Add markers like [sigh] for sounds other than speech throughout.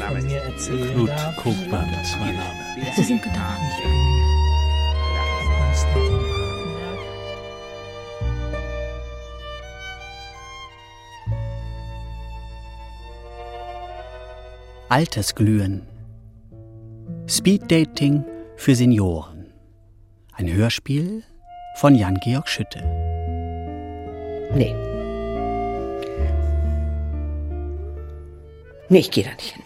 ich von mir erzählen Knut darf. Krugmann ist mein Name. Sie sind getan. Konstantin. Altersglühen. Speeddating für Senioren. Ein Hörspiel von Jan-Georg Schütte. Nee. Nee, ich gehe da nicht hin.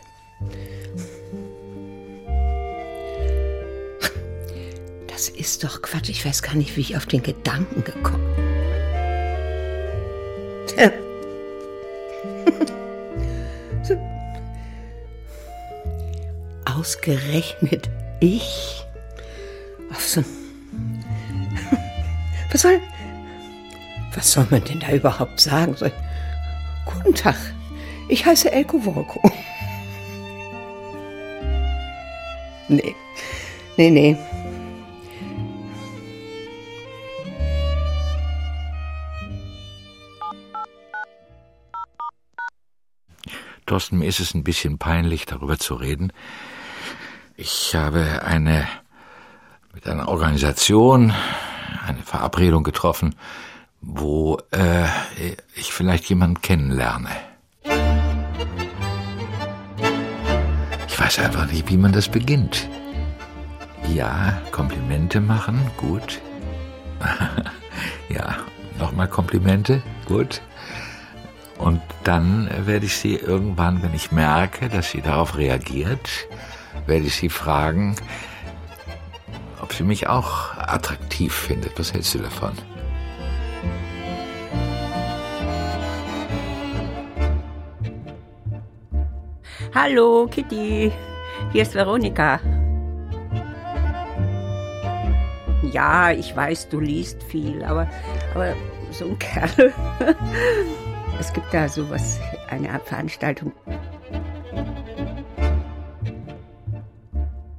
Ist doch Quatsch. Ich weiß gar nicht, wie ich auf den Gedanken gekommen bin. [laughs] Ausgerechnet ich auf so [laughs] Was soll. Was soll man denn da überhaupt sagen? Soll, Guten Tag, ich heiße Elko Wolko. [laughs] Nee, nee, nee. Thorsten, mir ist es ein bisschen peinlich, darüber zu reden. Ich habe eine mit einer Organisation eine Verabredung getroffen, wo äh, ich vielleicht jemanden kennenlerne. Ich weiß einfach nicht, wie man das beginnt. Ja, Komplimente machen, gut. [laughs] ja, nochmal Komplimente, gut. Dann werde ich sie irgendwann, wenn ich merke, dass sie darauf reagiert, werde ich sie fragen, ob sie mich auch attraktiv findet. Was hältst du davon? Hallo, Kitty. Hier ist Veronika. Ja, ich weiß, du liest viel, aber, aber so ein Kerl. [laughs] Es gibt da sowas, eine Art Veranstaltung.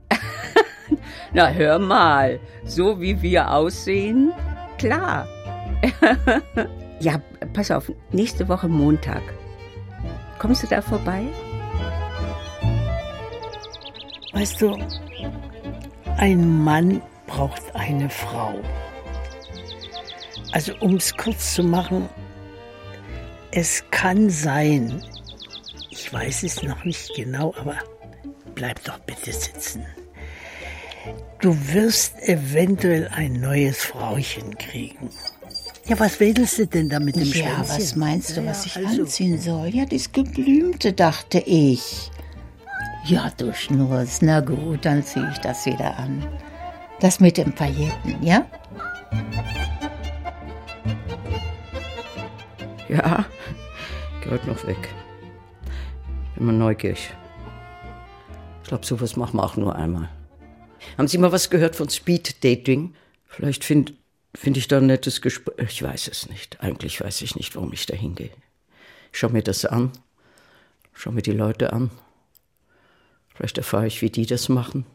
[laughs] Na, hör mal, so wie wir aussehen, klar. [laughs] ja, pass auf, nächste Woche Montag. Kommst du da vorbei? Weißt du, ein Mann braucht eine Frau. Also um es kurz zu machen, es kann sein, ich weiß es noch nicht genau, aber bleib doch bitte sitzen. Du wirst eventuell ein neues Frauchen kriegen. Ja, was wedelst du denn da mit dem Ja, Schwänzchen? was meinst du, Ja, was ich also, anziehen soll? Ja, das Geblümte, dachte ich. Ja, du Schnurz. Na gut, dann ziehe ich das wieder an. Das mit dem Pailletten, ja? Ja, gehört noch weg. Bin mal neugierig. Ich glaube, sowas machen wir auch nur einmal. Haben Sie mal was gehört von Speed Dating? Vielleicht finde find ich da ein nettes Gespräch. Ich weiß es nicht. Eigentlich weiß ich nicht, warum ich da hingehe. Ich schau mir das an. Schau mir die Leute an. Vielleicht erfahre ich, wie die das machen.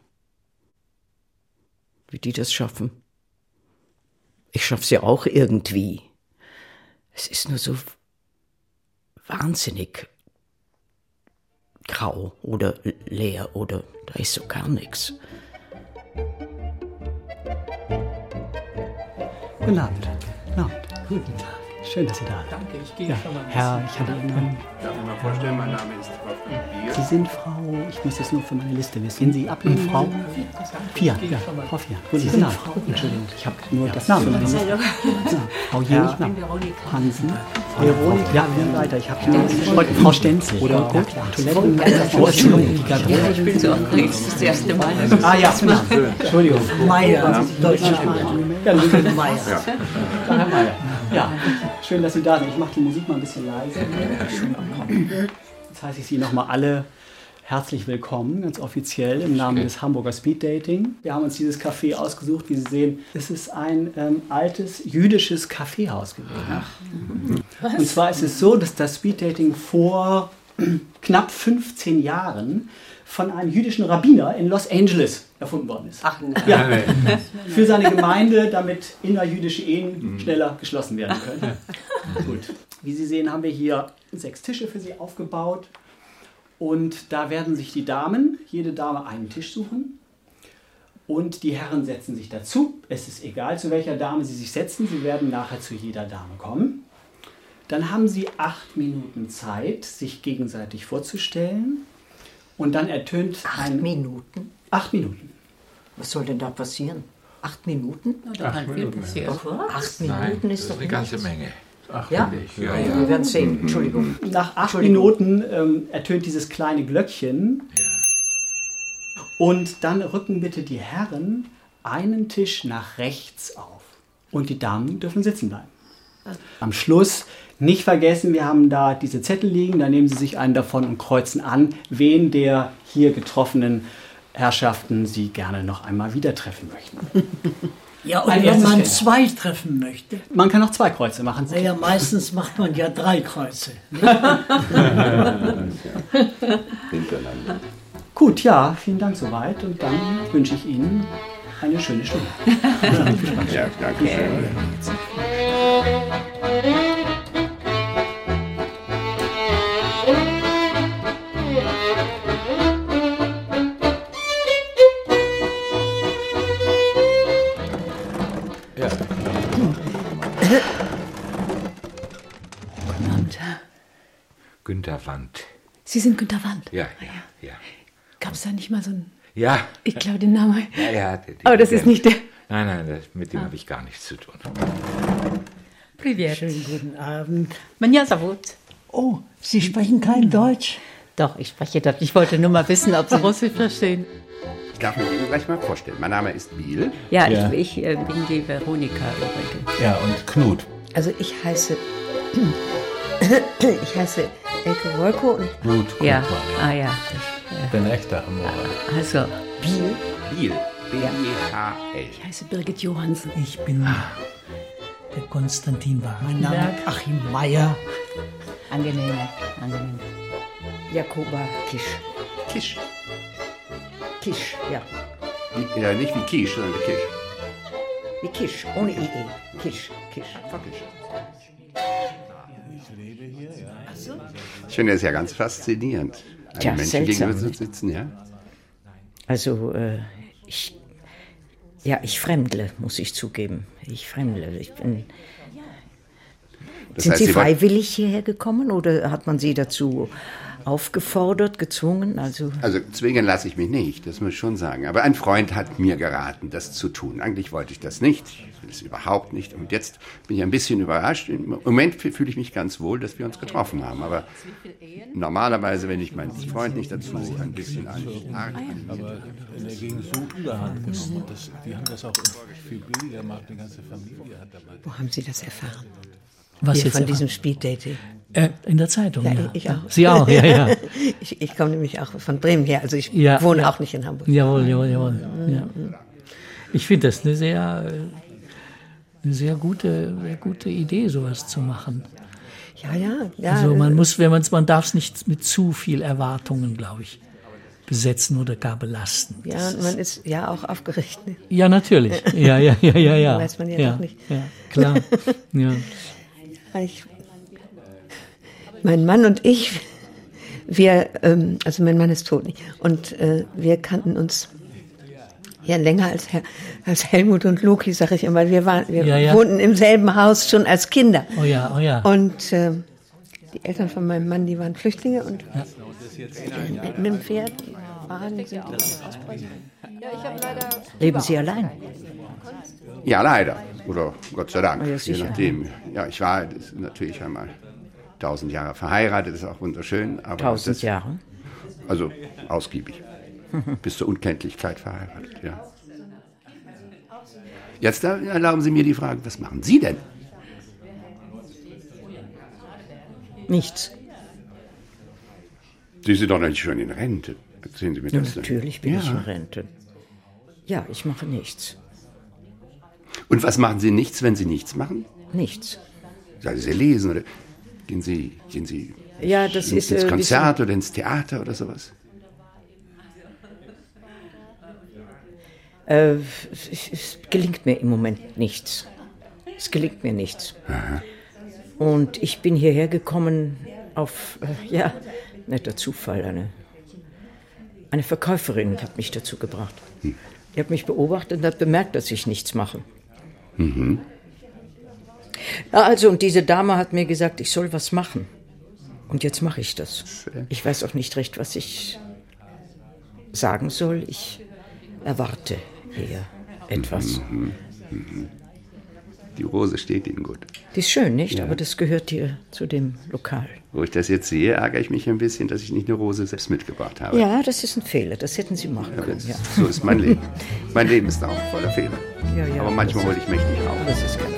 Wie die das schaffen. Ich schaff's ja auch irgendwie. Es ist nur so wahnsinnig grau oder leer oder da ist so gar nichts. Guten Abend. Guten Abend. Guten Tag. Schön, dass Sie da sind. Danke, ich gehe ja, schon mal. Herr, ich hatte Ihnen. Darf ich mal vorstellen, mein Name ist Wolfgang Bier. Sie sind Frau, ich muss das nur für meine Liste wissen. Sind Sie ablehnen? Frau? Vier, ja, Frau Vier. Sie sind Frau, Entschuldigung, ich habe nur das Namen. Ja, Frau Jena, Hansen, Veronika, ja, wir weiter. Ich habe nur Frau Stenzel. Oder Toiletten. Ich bin so aufgeregt, das ist das erste Mal. Ah ja, genau. Entschuldigung. Meier, Deutsch. Ja, Lüge Meier. Ja. Herr Meier. Ja, schön, dass Sie da sind. Ich mache die Musik mal ein bisschen leiser. Jetzt heiße ich Sie nochmal alle herzlich willkommen, ganz offiziell im Namen des Hamburger Speed Dating. Wir haben uns dieses Café ausgesucht, wie Sie sehen. Es ist ein ähm, altes jüdisches Kaffeehaus gewesen. Und zwar ist es so, dass das Speed Dating vor [clears throat] knapp 15 Jahren von einem jüdischen Rabbiner in Los Angeles erfunden worden ist. Ach, nein. Ja, [laughs] für seine Gemeinde, damit innerjüdische Ehen schneller geschlossen werden können. Gut. Wie Sie sehen, haben wir hier sechs Tische für Sie aufgebaut. Und da werden sich die Damen, jede Dame einen Tisch suchen. Und die Herren setzen sich dazu. Es ist egal, zu welcher Dame sie sich setzen. Sie werden nachher zu jeder Dame kommen. Dann haben sie acht Minuten Zeit, sich gegenseitig vorzustellen. Und dann ertönt Acht ein. Minuten? Acht Minuten. Was soll denn da passieren? Acht Minuten? Da kann viel passieren. Acht Nein, Minuten das ist doch eine ganze nichts. Menge. Ja? Ja, ja. Wir werden sehen. Entschuldigung. Nach acht Entschuldigung. Minuten ähm, ertönt dieses kleine Glöckchen. Und dann rücken bitte die Herren einen Tisch nach rechts auf. Und die Damen dürfen sitzen bleiben. Am Schluss nicht vergessen, wir haben da diese Zettel liegen, da nehmen Sie sich einen davon und kreuzen an, wen der hier getroffenen Herrschaften Sie gerne noch einmal wieder treffen möchten. [laughs] Ja, und Ein wenn man zwei treffen möchte, Man kann noch zwei Kreuze machen. naja, meistens macht man ja drei Kreuze. [laughs] Hintereinander. Gut, ja, vielen Dank soweit und dann wünsche ich Ihnen eine schöne Stunde. Ja, danke schön. Ja. Guten Abend. Günter Wand. Sie sind Günter Wand. Ja, ja, ja. Gab es da nicht mal so ein. Ja, Ich glaube den Namen. ja, ja. die- die- Aber das ist nicht der. Nein, nein, das, mit dem habe ich gar nichts zu tun. Privet. Schönen guten Abend. Manja Savut. Oh, Sie sprechen kein Deutsch? Doch, ich spreche Deutsch. Ich wollte nur mal wissen, ob Sie Russisch verstehen. Ich darf mich Ihnen gleich mal vorstellen. Mein Name ist Biel. Ja, ja. Ich, ich, äh, bin die Veronika übrigens. Ja, und Knut. Also ich heiße... ich heiße Elke Wolko und... Knut. Ja, ah ja. Ich bin echter Hamburger. Also, Biel. Biel. B-E-H-L. Ich heiße Birgit Johansen. Ich bin... Ah der Konstantin Wagner. Mein Name ist Achim Meyer. angenehm, angenehm. Jakoba Kisch. Kisch. Kisch, ja. Ja, nicht wie Kisch, sondern wie Kisch. Wie Kisch, ohne IE. Kisch, Kisch. Kisch. Ich finde das ja ganz faszinierend. Einem Tja, Menschen seltsam, gegenüber ne? zu sitzen, ja? Also, äh, ich. Ja, ich fremdle, muss ich zugeben. Ich fremdle. Ich bin. Das Sind heißt, Sie freiwillig hierher gekommen oder hat man Sie dazu aufgefordert, gezwungen? Also, Also zwingen lasse ich mich nicht, das muss ich schon sagen. Aber ein Freund hat mir geraten, das zu tun. Eigentlich wollte ich das nicht, ich will es überhaupt nicht. Und jetzt bin ich ein bisschen überrascht. Im Moment fühle ich mich ganz wohl, dass wir uns getroffen haben. Aber normalerweise, wenn ich meinen Freund nicht dazu ein bisschen an arg Aber in der Gegend so überhand genommen. Das, die haben das auch viel billiger gemacht. Die ganze Familie hat dabei. wo haben Sie das erfahren? Was Hier jetzt? von diesem Speeddating. Äh, in der Zeitung, ja. Ja, ich auch. Sie auch, ja, ja. [laughs] ich ich komme nämlich auch von Bremen her, also ich Ja, wohne auch nicht in Hamburg. Jawohl, jawohl, jawohl. Ja. Ich finde das eine sehr, äh, eine sehr gute, sehr gute Idee, sowas zu machen. Ja, ja, ja. Also man muss, wenn man man darf es nicht mit zu viel Erwartungen, glaube ich, besetzen oder gar belasten. ja, Das und man ist ja auch aufgeregt. Ne? Ja, natürlich. [laughs] Ja, ja, ja, ja, ja. Weiß man ja ja doch nicht. Ja, klar. [laughs] Ja. Ich, mein Mann und ich, wir, ähm, also mein Mann ist tot nicht, und äh, wir kannten uns ja länger als, Herr, als Helmut und Loki, sage ich immer. Wir, waren, wir Ja, ja. wohnten im selben Haus schon als Kinder. Oh ja, oh ja. Und äh, die Eltern von meinem Mann, die waren Flüchtlinge und mit, mit dem Pferd, sind die ausbrechen. Leben Sie allein? Ja, leider. Oder Gott sei Dank. Ah, ja, je nachdem. Ja, ich war das ist natürlich einmal tausend Jahre verheiratet, ist auch wunderschön. Aber Tausend das, Jahre. Also ausgiebig. [laughs] Bis zur Unkenntlichkeit verheiratet, ja. Jetzt äh, erlauben Sie mir die Frage, was machen Sie denn? Nichts. Sie sind doch nicht schon in Rente. Erzählen Sie mir Ja, das denn. natürlich bin ja. ich in Rente. Ja, ich mache nichts. Und was machen Sie nichts, wenn Sie nichts machen? Nichts. Sagen Sie lesen oder gehen Sie, gehen Sie Ja, das ins, ist, äh, ins wie Konzert oder ins Theater oder sowas? Äh, es, es gelingt mir im Moment nichts. Es gelingt mir nichts. Und ich bin hierher gekommen auf, äh, ja, netter Zufall. Eine, eine Verkäuferin hat mich dazu gebracht. Die hat mich beobachtet und hat bemerkt, dass ich nichts mache. Mhm. Ja, also, und diese Dame hat mir gesagt, ich soll was machen. Und jetzt mache ich das. Ich weiß auch nicht recht, was ich sagen soll. Ich erwarte hier etwas. Mhm. Mhm. Die Rose steht Ihnen gut. Die ist schön, nicht? Ja. Aber das gehört hier zu dem Lokal. Wo ich das jetzt sehe, ärgere ich mich ein bisschen, dass ich nicht eine Rose selbst mitgebracht habe. Ja, das ist ein Fehler. Das hätten Sie machen Aber können. Ja. So ist mein Leben. [laughs] Mein Leben ist auch voller Fehler. Ja, ja, Aber manchmal hole ich mächtig auf. Das ist kein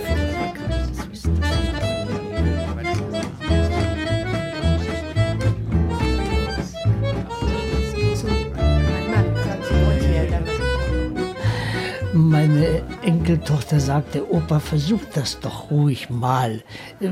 Meine Enkeltochter sagte, Opa, versuch das doch ruhig mal. Äh,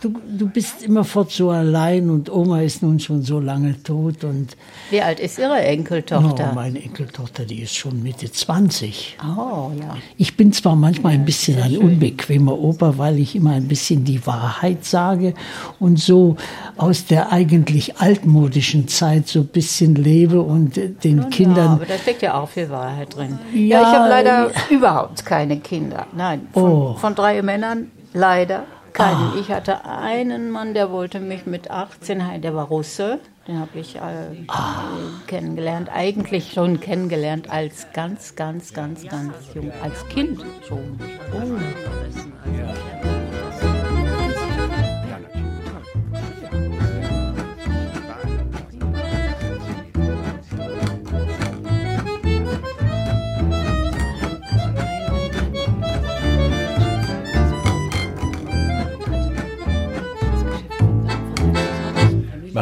Du, du bist immerfort so allein und Oma ist nun schon so lange tot und Wie alt ist Ihre Enkeltochter? Oh, meine Enkeltochter, die ist schon Mitte 20. Oh, ja. Ich bin zwar manchmal ein bisschen ein unbequemer Opa, weil ich immer ein bisschen die Wahrheit sage und so aus der eigentlich altmodischen Zeit so ein bisschen lebe und äh, den Ja, Kindern. aber da steckt ja auch viel Wahrheit drin. Ja, Ja, ich habe leider überhaupt keine Kinder. Nein, von, Oh. von drei Männern leider keinen. Ah. Ich hatte einen Mann, der wollte mich mit 18 heiraten, der war Russe. Den habe ich äh, Ah. kennengelernt, eigentlich schon kennengelernt als ganz, ganz, ganz, ganz jung, als Kind schon.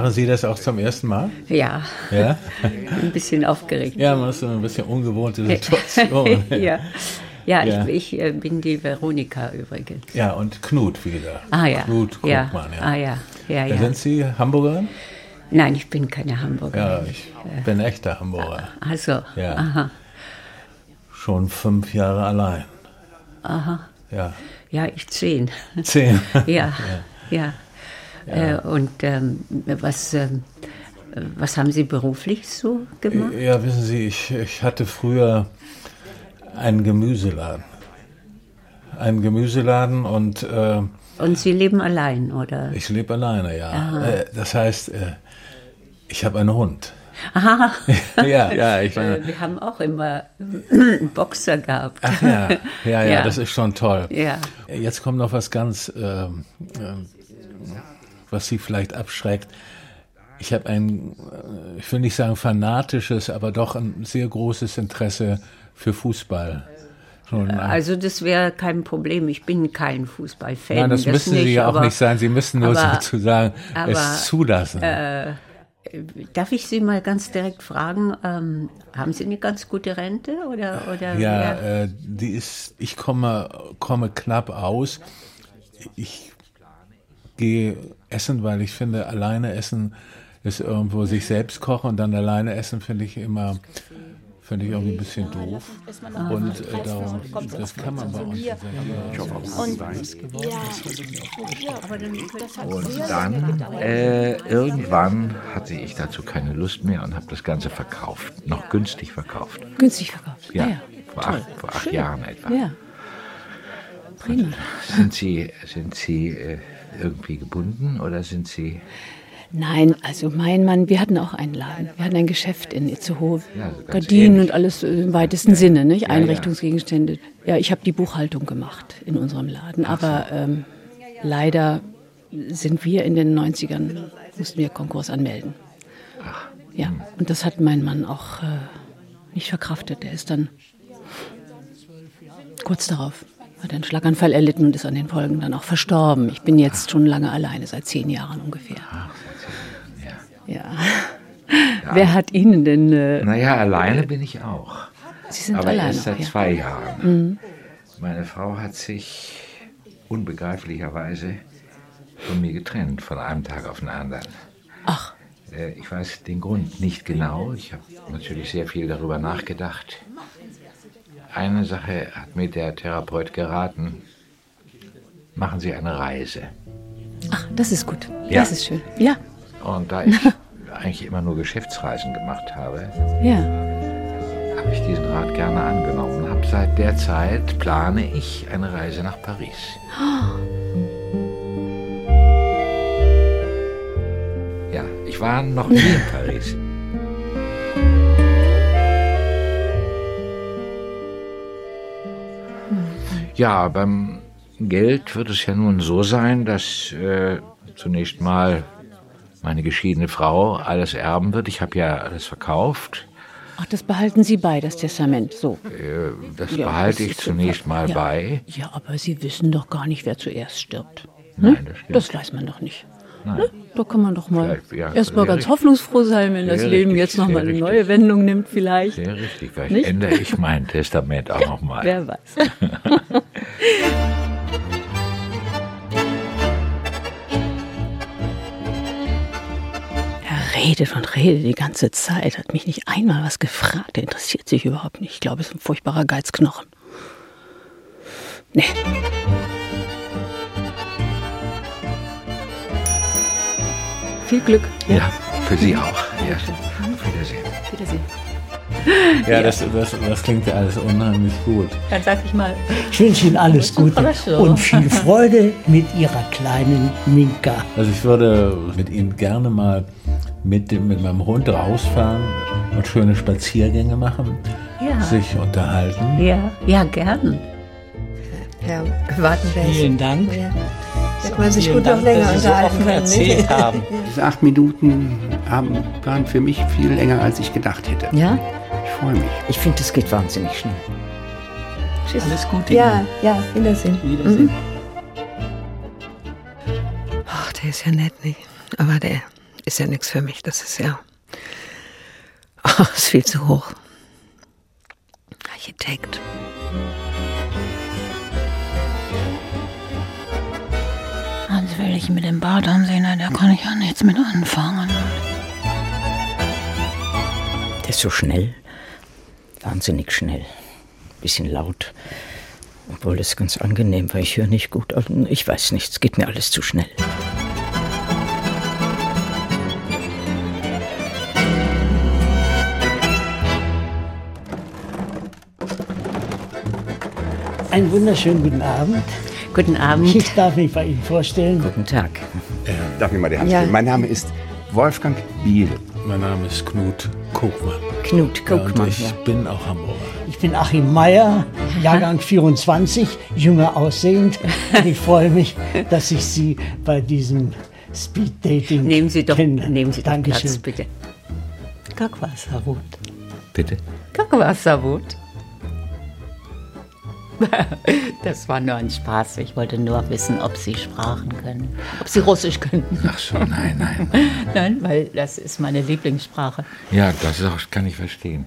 Machen Sie das auch zum ersten Mal? Ja, Ja? [laughs] ein bisschen aufgeregt. Ja, man ist so ein bisschen ungewohnte Situation. ja. [laughs] Ja, Ja. Ich, ich äh, bin die Veronika übrigens. Ja, und Knut wieder. Ah ja. Knut ja. Krugmann, ja. Ah ja. Ja, ja. Sind Sie Hamburger? Nein, ich bin keine Hamburgerin. Ja, ich bin echter Hamburger. Also, Ja. aha. Schon fünf Jahre allein. Aha. Ja. Ja, ich zehn. Zehn. [laughs] ja, ja. Ja. Äh, und ähm, was, ähm, was haben Sie beruflich so gemacht? Ja, wissen Sie, ich, ich hatte früher einen Gemüseladen. Einen Gemüseladen und äh, Und Sie leben allein, oder? ich lebe alleine, ja. Äh, das heißt, äh, ich habe einen Hund. Aha. [laughs] Ja, ja, ich meine- Äh, Wir haben auch immer einen Boxer gehabt. Ach ja, ja, ja, [laughs] das ist schon toll. Ja. Jetzt kommt noch was ganz, ähm, ähm, was Sie vielleicht abschreckt. Ich habe ein, äh, ich will nicht sagen fanatisches, aber doch ein sehr großes Interesse für Fußball. Äh, Also das wäre kein Problem. Ich bin kein Fußballfan. Nein, das, müssen Sie ja auch aber- nicht sein. Sie müssen nur aber- sozusagen aber, es zulassen. Äh, darf ich Sie mal ganz direkt fragen, ähm, haben Sie eine ganz gute Rente oder oder Ja, äh, die ist, ich komme, komme knapp aus. Ich gehe essen, weil ich finde, alleine essen ist irgendwo sich selbst kochen und dann alleine essen finde ich immer, finde ich irgendwie ein bisschen doof. Und äh, darum, das kann man bei uns. Und Und dann, äh, irgendwann hatte ich dazu keine Lust mehr und habe das Ganze verkauft. Noch günstig verkauft. Günstig verkauft. Ja, Ah ja. vor, Toll. acht, vor acht. Jahren etwa. Ja. Prima. Sind Sie, sind Sie äh, irgendwie gebunden oder sind Sie. Nein, also mein Mann, wir hatten auch einen Laden. Wir hatten ein Geschäft in Itzehoe. Ja, so ganz Gardinen ähnlich. und alles äh, im weitesten Sinne, nicht? Ja, Einrichtungsgegenstände. Ja, ich habe die Buchhaltung gemacht in unserem Laden. Aber ähm, leider sind wir in den 90ern, mussten wir Konkurs anmelden. Ja, und das hat mein Mann auch äh, nicht verkraftet. Er ist dann kurz darauf, hat einen Schlaganfall erlitten und ist an den Folgen dann auch verstorben. Ich bin jetzt schon lange alleine, seit zehn Jahren ungefähr. Ja. [laughs] Wer hat Ihnen denn... Äh, Naja, alleine bin ich auch. Sie sind Aber alleine erst seit auch, ja. zwei Jahren. Mhm. Meine Frau hat sich unbegreiflicherweise von mir getrennt, von einem Tag auf den anderen. Ach. Äh, Ich weiß den Grund nicht genau. Ich habe natürlich sehr viel darüber nachgedacht. Eine Sache hat mir der Therapeut geraten. machen Sie eine Reise. Ach, das ist gut. Ja. Das ist schön. Ja. Und da ich [laughs] eigentlich immer nur Geschäftsreisen gemacht habe, Ja. habe ich diesen Rat gerne angenommen. Hab seit der Zeit plane ich eine Reise nach Paris. [gasps] Ja, ich war noch nie in Paris. [laughs] Ja, beim Geld wird es ja nun so sein, dass äh, zunächst mal meine geschiedene Frau alles erben wird. Ich habe ja alles verkauft. Ach, das behalten Sie bei, das Testament. So. Äh, Das Ja, behalte das ich zunächst super. mal ja. bei. Ja, aber Sie wissen doch gar nicht, wer zuerst stirbt. Nein, Hm? das stimmt. Das weiß man doch nicht. Nein. Ne? Da kann man doch mal ja, erst mal sehr ganz richtig. hoffnungsfroh sein, wenn das Leben richtig, jetzt noch mal sehr eine richtig. neue Wendung nimmt, vielleicht. Sehr richtig, vielleicht Nicht? ändere ich mein Testament auch noch mal. [laughs] Wer weiß. [laughs] Er redet und redet die ganze Zeit, hat mich nicht einmal was gefragt. Er interessiert sich überhaupt nicht. Ich glaube, es ist ein furchtbarer Geizknochen. Nee. Viel Glück. Ja, für Sie auch. Ja. Auf Wiedersehen. Wiedersehen. Ja, das, das, das klingt ja alles unheimlich gut. Dann sag ich mal. Ich wünsche Ihnen alles Gute und viel [laughs] Freude mit Ihrer kleinen Minka. Also ich würde mit Ihnen gerne mal mit, dem, mit meinem Hund rausfahren und schöne Spaziergänge machen, Ja. sich unterhalten. Ja, ja, gern. Ja, Wartenberg. Vielen Dank. Ja. Da kann man sich gut noch Dank, länger dass Sie so unterhalten offen können. erzählt [laughs] haben. Diese acht Minuten haben, waren für mich viel länger, als ich gedacht hätte. Ja? Ich freue mich. Ich finde, das geht wahnsinnig schnell. Tschüss. Alles Gute. Ja, ja, Wiedersehen. Wiedersehen. Mhm. Ach, der ist ja nett, nicht? Aber der ist ja nichts für mich. Das ist ja. [laughs] Ach, ist viel zu hoch. Architekt. Hans will ich mit dem Bart ansehen, da kann ich ja nichts mit anfangen. Der ist so schnell. Wahnsinnig schnell. Bisschen laut. Obwohl das ganz angenehm, weil ich höre nicht gut. Also, Ich weiß nicht, es geht mir alles zu schnell. Einen wunderschönen guten Abend. Guten Abend. Ich darf mich bei Ihnen vorstellen. Guten Tag. Darf ich mal die Hand Ja. geben? Mein Name ist Wolfgang Biel. Mein Name ist Knut Kogmann. Knut Ja, und Kuckmann. ich Ja, bin auch Hamburger. Ich bin Achim Meyer, Jahrgang [laughs] 24, jünger aussehend. Und ich freue mich, dass ich Sie bei diesem Speed Dating Nehmen Sie doch, kennenlerne. nehmen Sie doch Dankeschön. Platz, bitte. Kackwasserwut. Bitte? Kackwasserwut. [laughs] Das war nur ein Spaß. Ich wollte nur wissen, ob Sie Sprachen können. Ob Sie Russisch können. Ach so, nein, nein. Nein, [laughs] weil das ist meine Lieblingssprache. Ja, das auch, kann ich verstehen.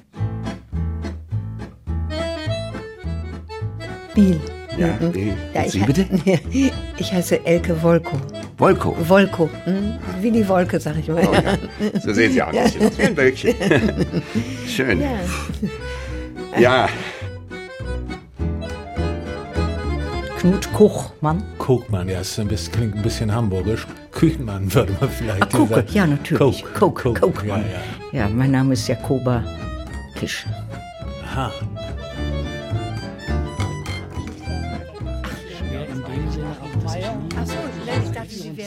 Biel. Ja, Mhm. Biel. Ja, Sie bitte? [laughs] Ich heiße Elke Wolko. Wolko. Wolko. hm? Wie die Wolke, sag ich mal. Oh, ja. So sehen Sie auch ein bisschen aus wie ein Wölkchen. Schön. Ja. Knut Kuchmann. Kogmann, ja, es ist ein bisschen, klingt ein bisschen hamburgisch. Küchenmann würde man vielleicht Ah, sagen. ja, natürlich. Coke, Coke, Coke. ja, ja. Ja, mein Name ist Jakoba Kisch. Aha.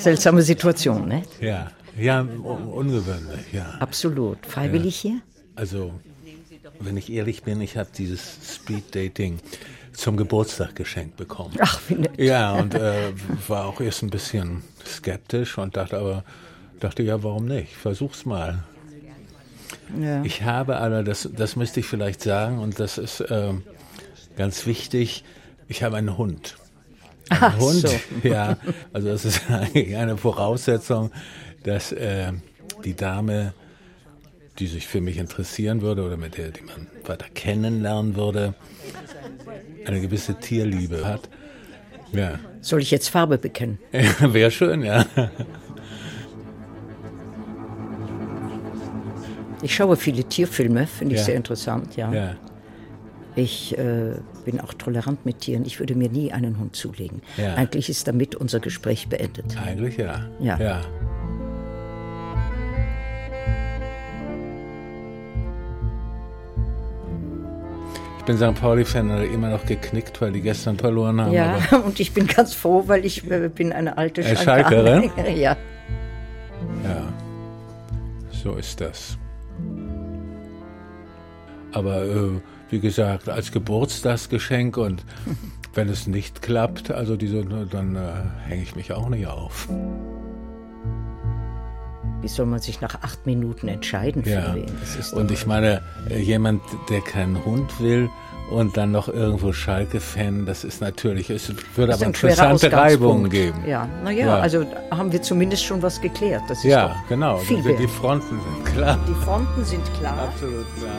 Seltsame Situation, ne? Ja, ja, un ungewöhnlich, ja. Absolut. Freiwillig hier? Also, wenn ich ehrlich bin, ich habe dieses Speed Dating zum Geburtstag geschenkt bekommen. Ach, wie nett. Ja, und äh, war auch erst ein bisschen skeptisch und dachte aber, dachte ja, warum nicht? Versuch's mal. Ja. Ich habe aber, das, das müsste ich vielleicht sagen, und das ist ähm, ganz wichtig, ich habe einen Hund. Ein Ach Hund, so. [laughs] ja. Also das ist [laughs] eigentlich eine Voraussetzung, dass äh, die Dame, die sich für mich interessieren würde oder mit der, die man weiter kennenlernen würde, eine gewisse Tierliebe hat. Ja. Soll ich jetzt Farbe bekennen? [laughs] Wäre schön, ja. Ich schaue viele Tierfilme, finde ich Ja. sehr interessant, ja. ja. Ich äh, bin auch tolerant mit Tieren. Ich würde mir nie einen Hund zulegen. Ja. Eigentlich ist damit unser Gespräch beendet. Eigentlich ja. Ja. Ich bin St. Pauli-Fan immer noch geknickt, weil die gestern verloren haben. Ja, [laughs] und ich bin ganz froh, weil ich äh, bin eine alte Äh, Schalke. Schalkerin? Ja. Ja, so ist das. Aber äh, wie gesagt, als Geburtstagsgeschenk und [laughs] wenn es nicht klappt, also diese, dann äh, hänge ich mich auch nicht auf. Wie soll man sich nach acht Minuten entscheiden für Ja. wen? Und ich meine, äh, jemand, der keinen Hund will und dann noch irgendwo Schalke-Fan, das ist natürlich, es würde Das aber interessante Reibungen geben. Ja, naja, Ja. also haben wir zumindest schon was geklärt. Das ist Ja, doch genau. Viel Die, wert. die Fronten sind klar. Die Fronten sind klar. Absolut klar.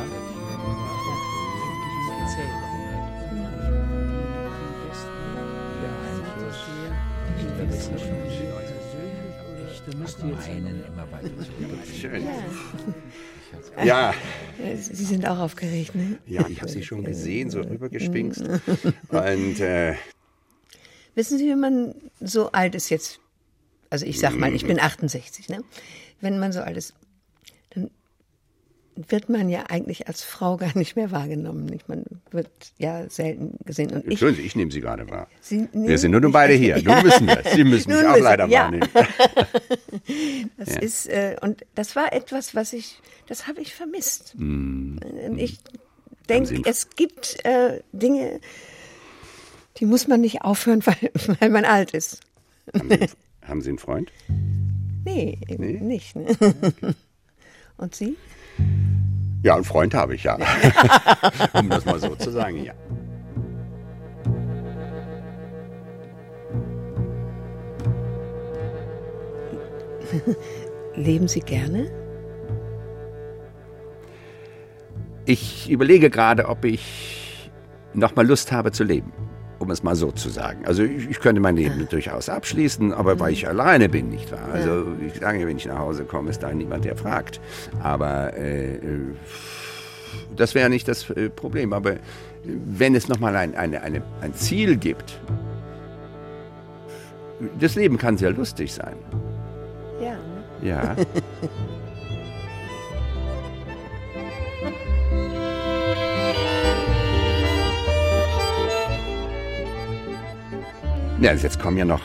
Schön. Ja. Sie sind auch aufgeregt, ne? Ja, ich habe sie schon gesehen, so rübergeschwingst. Und äh, Wissen Sie, wenn man so alt ist jetzt, also ich sag mal, ich bin 68, ne? Wenn man so alt ist, wird man ja eigentlich als Frau gar nicht mehr wahrgenommen. Nicht? Man wird ja selten gesehen. Und ich, Entschuldigen Sie, ich nehme Sie gerade wahr. Sie Wir sind nur [laughs] nun beide hier. Nun müssen wir. Sie müssen mich Nun auch müssen- leider ja. wahrnehmen. [laughs] Das Ja. ist, äh, und das war etwas, was ich, das habe ich vermisst. Mm. Ich denke, es gibt äh, Dinge, die muss man nicht aufhören, [laughs] weil, weil man alt ist. Haben Sie, haben Sie einen Freund? Nee, eben nicht. Ne? Und Sie? Ja, einen Freund habe ich, ja. [laughs] um das mal so zu sagen, ja. Leben Sie gerne? Ich überlege gerade, ob ich noch mal Lust habe zu leben, um es mal so zu sagen. Also ich, ich könnte mein Leben durchaus abschließen, aber weil ich alleine bin, nicht wahr? Also ich sage, wenn ich nach Hause komme, ist da niemand, der fragt. Aber äh, äh, das wäre nicht das äh, Problem. Aber äh, wenn es noch mal ein, eine, eine, ein Ziel gibt, das Leben kann sehr lustig sein. Ja. ne? Ja. [laughs] Ja, also jetzt kommen ja noch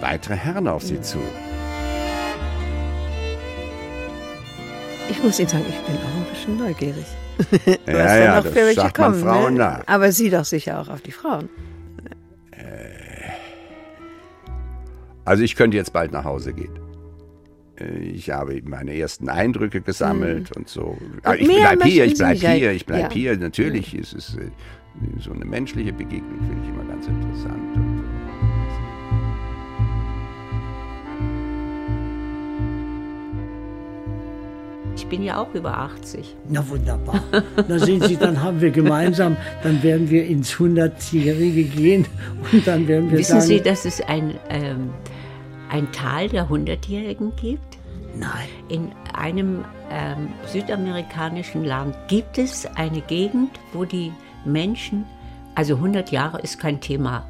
weitere Herren auf Sie zu. Ich muss Ihnen sagen, ich bin auch ein bisschen neugierig. [laughs] Ja, Was ja, noch das für welche kommen, Frauen ne? nach. Aber Sie doch sicher auch auf die Frauen. Also ich könnte jetzt bald nach Hause gehen. Äh, Ich habe meine ersten Eindrücke gesammelt und so. Aber ich mehr bleib hier, ich Sie bleib nicht, ja. hier, ich bleib Ja. hier. Natürlich ist es äh, so eine menschliche Begegnung, finde ich immer ganz interessant. Bin ja auch über 80. Na wunderbar. Na sehen Sie, dann haben wir gemeinsam, dann werden wir ins Hundertjährige gehen und dann werden wir Wissen sagen, Sie, dass es ein, ähm, ein Tal der Hundertjährigen gibt? Nein. In einem ähm, südamerikanischen Land gibt es eine Gegend, wo die Menschen, also 100 Jahre ist kein Thema.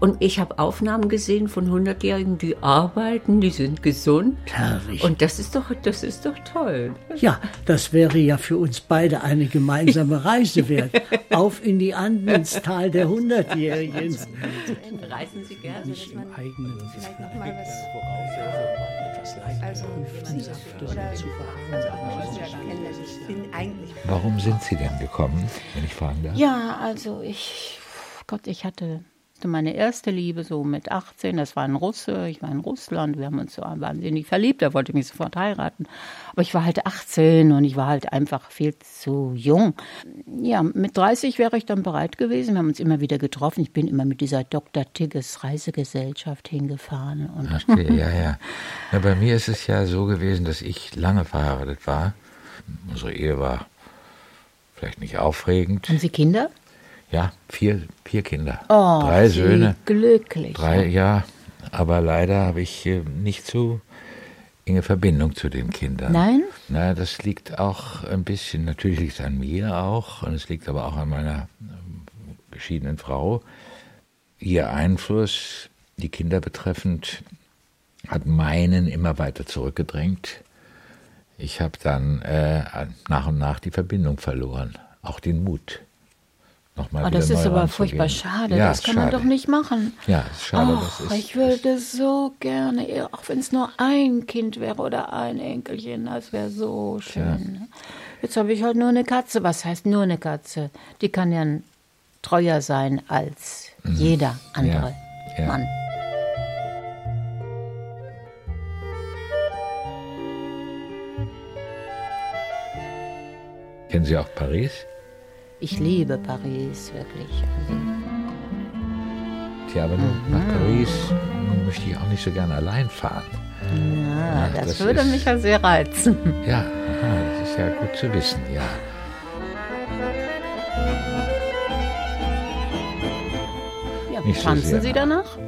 Und ich habe Aufnahmen gesehen von 100-Jährigen, die arbeiten, die sind gesund. Herrlich. Und das ist doch, das ist doch toll. Ja, das wäre ja für uns beide eine gemeinsame [laughs] Reise wert. Auf in die Anden ins Tal der Hundertjährigen. [laughs] Reisen Sie gerne. Nicht im eigenen Vielleicht was. Also, Warum sind Sie denn gekommen, wenn ich fragen darf? Ja, also ich, Gott, ich hatte meine erste Liebe so mit 18, das war ein Russe, ich war in Russland, wir haben uns so wahnsinnig verliebt, er wollte mich sofort heiraten. Aber ich war halt 18 und ich war halt einfach viel zu jung. Ja, mit 30 wäre ich dann bereit gewesen, wir haben uns immer wieder getroffen. Ich bin immer mit dieser Dr. Tigges Reisegesellschaft hingefahren. Und Verstehe, ja, [laughs] ja. Na, bei mir ist es ja so gewesen, dass ich lange verheiratet war. Unsere Ehe war vielleicht nicht aufregend. Haben Sie Kinder? Ja, vier, vier Kinder. Oh, drei Söhne. glücklich. Drei, ja. Aber leider habe ich äh, nicht so enge Verbindung zu den Kindern. Nein? Na, das liegt auch ein bisschen, natürlich liegt es an mir auch, und es liegt aber auch an meiner geschiedenen Frau. Ihr Einfluss, die Kinder betreffend, hat meinen immer weiter zurückgedrängt. Ich habe dann äh, nach und nach die Verbindung verloren, auch den Mut. Nochmal oh, das ist aber furchtbar schade. Ja, das kann schade. man doch nicht machen. Ja, schade. Och, das ist, ich würde so gerne, auch wenn es nur ein Kind wäre oder ein Enkelchen, das wäre so schön. Ja. Jetzt habe ich halt nur eine Katze. Was heißt nur eine Katze? Die kann ja treuer sein als mhm. jeder andere ja. Mann. Kennen Sie auch Paris? Ich liebe Paris, wirklich. Also Tja, aber mhm. nach Paris möchte ich auch nicht so gerne allein fahren. Ja, Ach, das, das, würde ist, mich ja sehr reizen. [laughs] Ja, aha, das ist ja gut zu wissen, ja. ja nicht tanzen so Sie danach?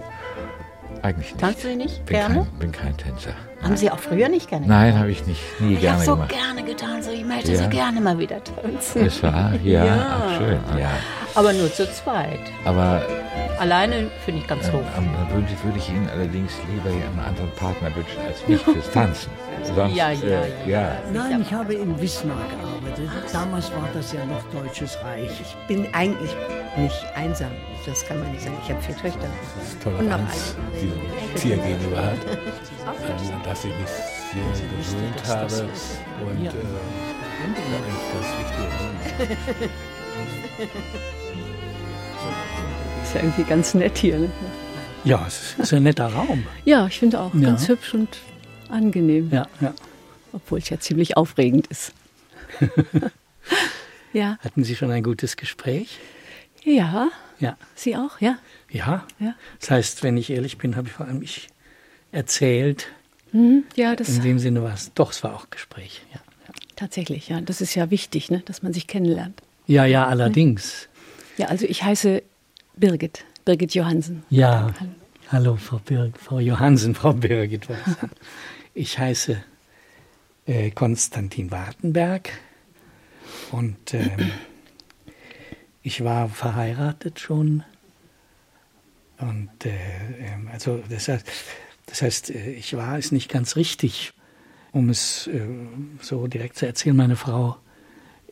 Eigentlich nicht. Tanzen Sie nicht bin gerne? Kein, bin kein Tänzer. Haben Sie auch früher nicht gerne Nein, habe ich nicht, nie ich gerne so gemacht. Ich habe so gerne getan, so ich möchte ja. so gerne mal wieder tanzen. Das war, [laughs] ja, ja. Ach, schön, ja. Aber nur zu zweit. Aber Alleine finde ich ganz ähm, doof. Ähm, würde, würde ich Ihnen allerdings lieber einen anderen Partner wünschen als mich fürs Tanzen. [laughs] Sonst, ja, ja, äh, ja, Nein, ich habe in Wismar gearbeitet. Damals war das ja noch Deutsches Reich. Ich bin eigentlich nicht einsam. Das kann man nicht sagen. Ich habe vier Töchter. Toleranz, die sie ihr gegenüber hat. dass ich mich sehr gewöhnt habe. Und ja. äh, eigentlich ganz wichtig. ist ja irgendwie ganz nett hier. Ne? Ja, es ist ein netter Raum. Ja, ich finde auch ja. ganz hübsch und angenehm. Ja, ja. Obwohl es ja ziemlich aufregend ist. [laughs] ja. Hatten Sie schon ein gutes Gespräch? Ja. Ja. Sie auch, ja? Ja. ja. Das heißt, wenn ich ehrlich bin, habe ich vor allem ich erzählt. Mhm, ja, das In dem Sinne war es, doch, es war auch Gespräch, ja. ja. Tatsächlich, ja. Das ist ja wichtig, ne? dass man sich kennenlernt. Ja, ja, allerdings. Ja, also ich heiße Birgit, Birgit Johansen. Ja, hallo, hallo Frau, Birg, Frau Johansen, Frau Birgit. [laughs] ich heiße äh, Konstantin Wartenberg und ähm, ich war verheiratet schon. Und äh, ähm, also das heißt, das heißt, äh, ich war es nicht ganz richtig, um es äh, so direkt zu erzählen. Meine Frau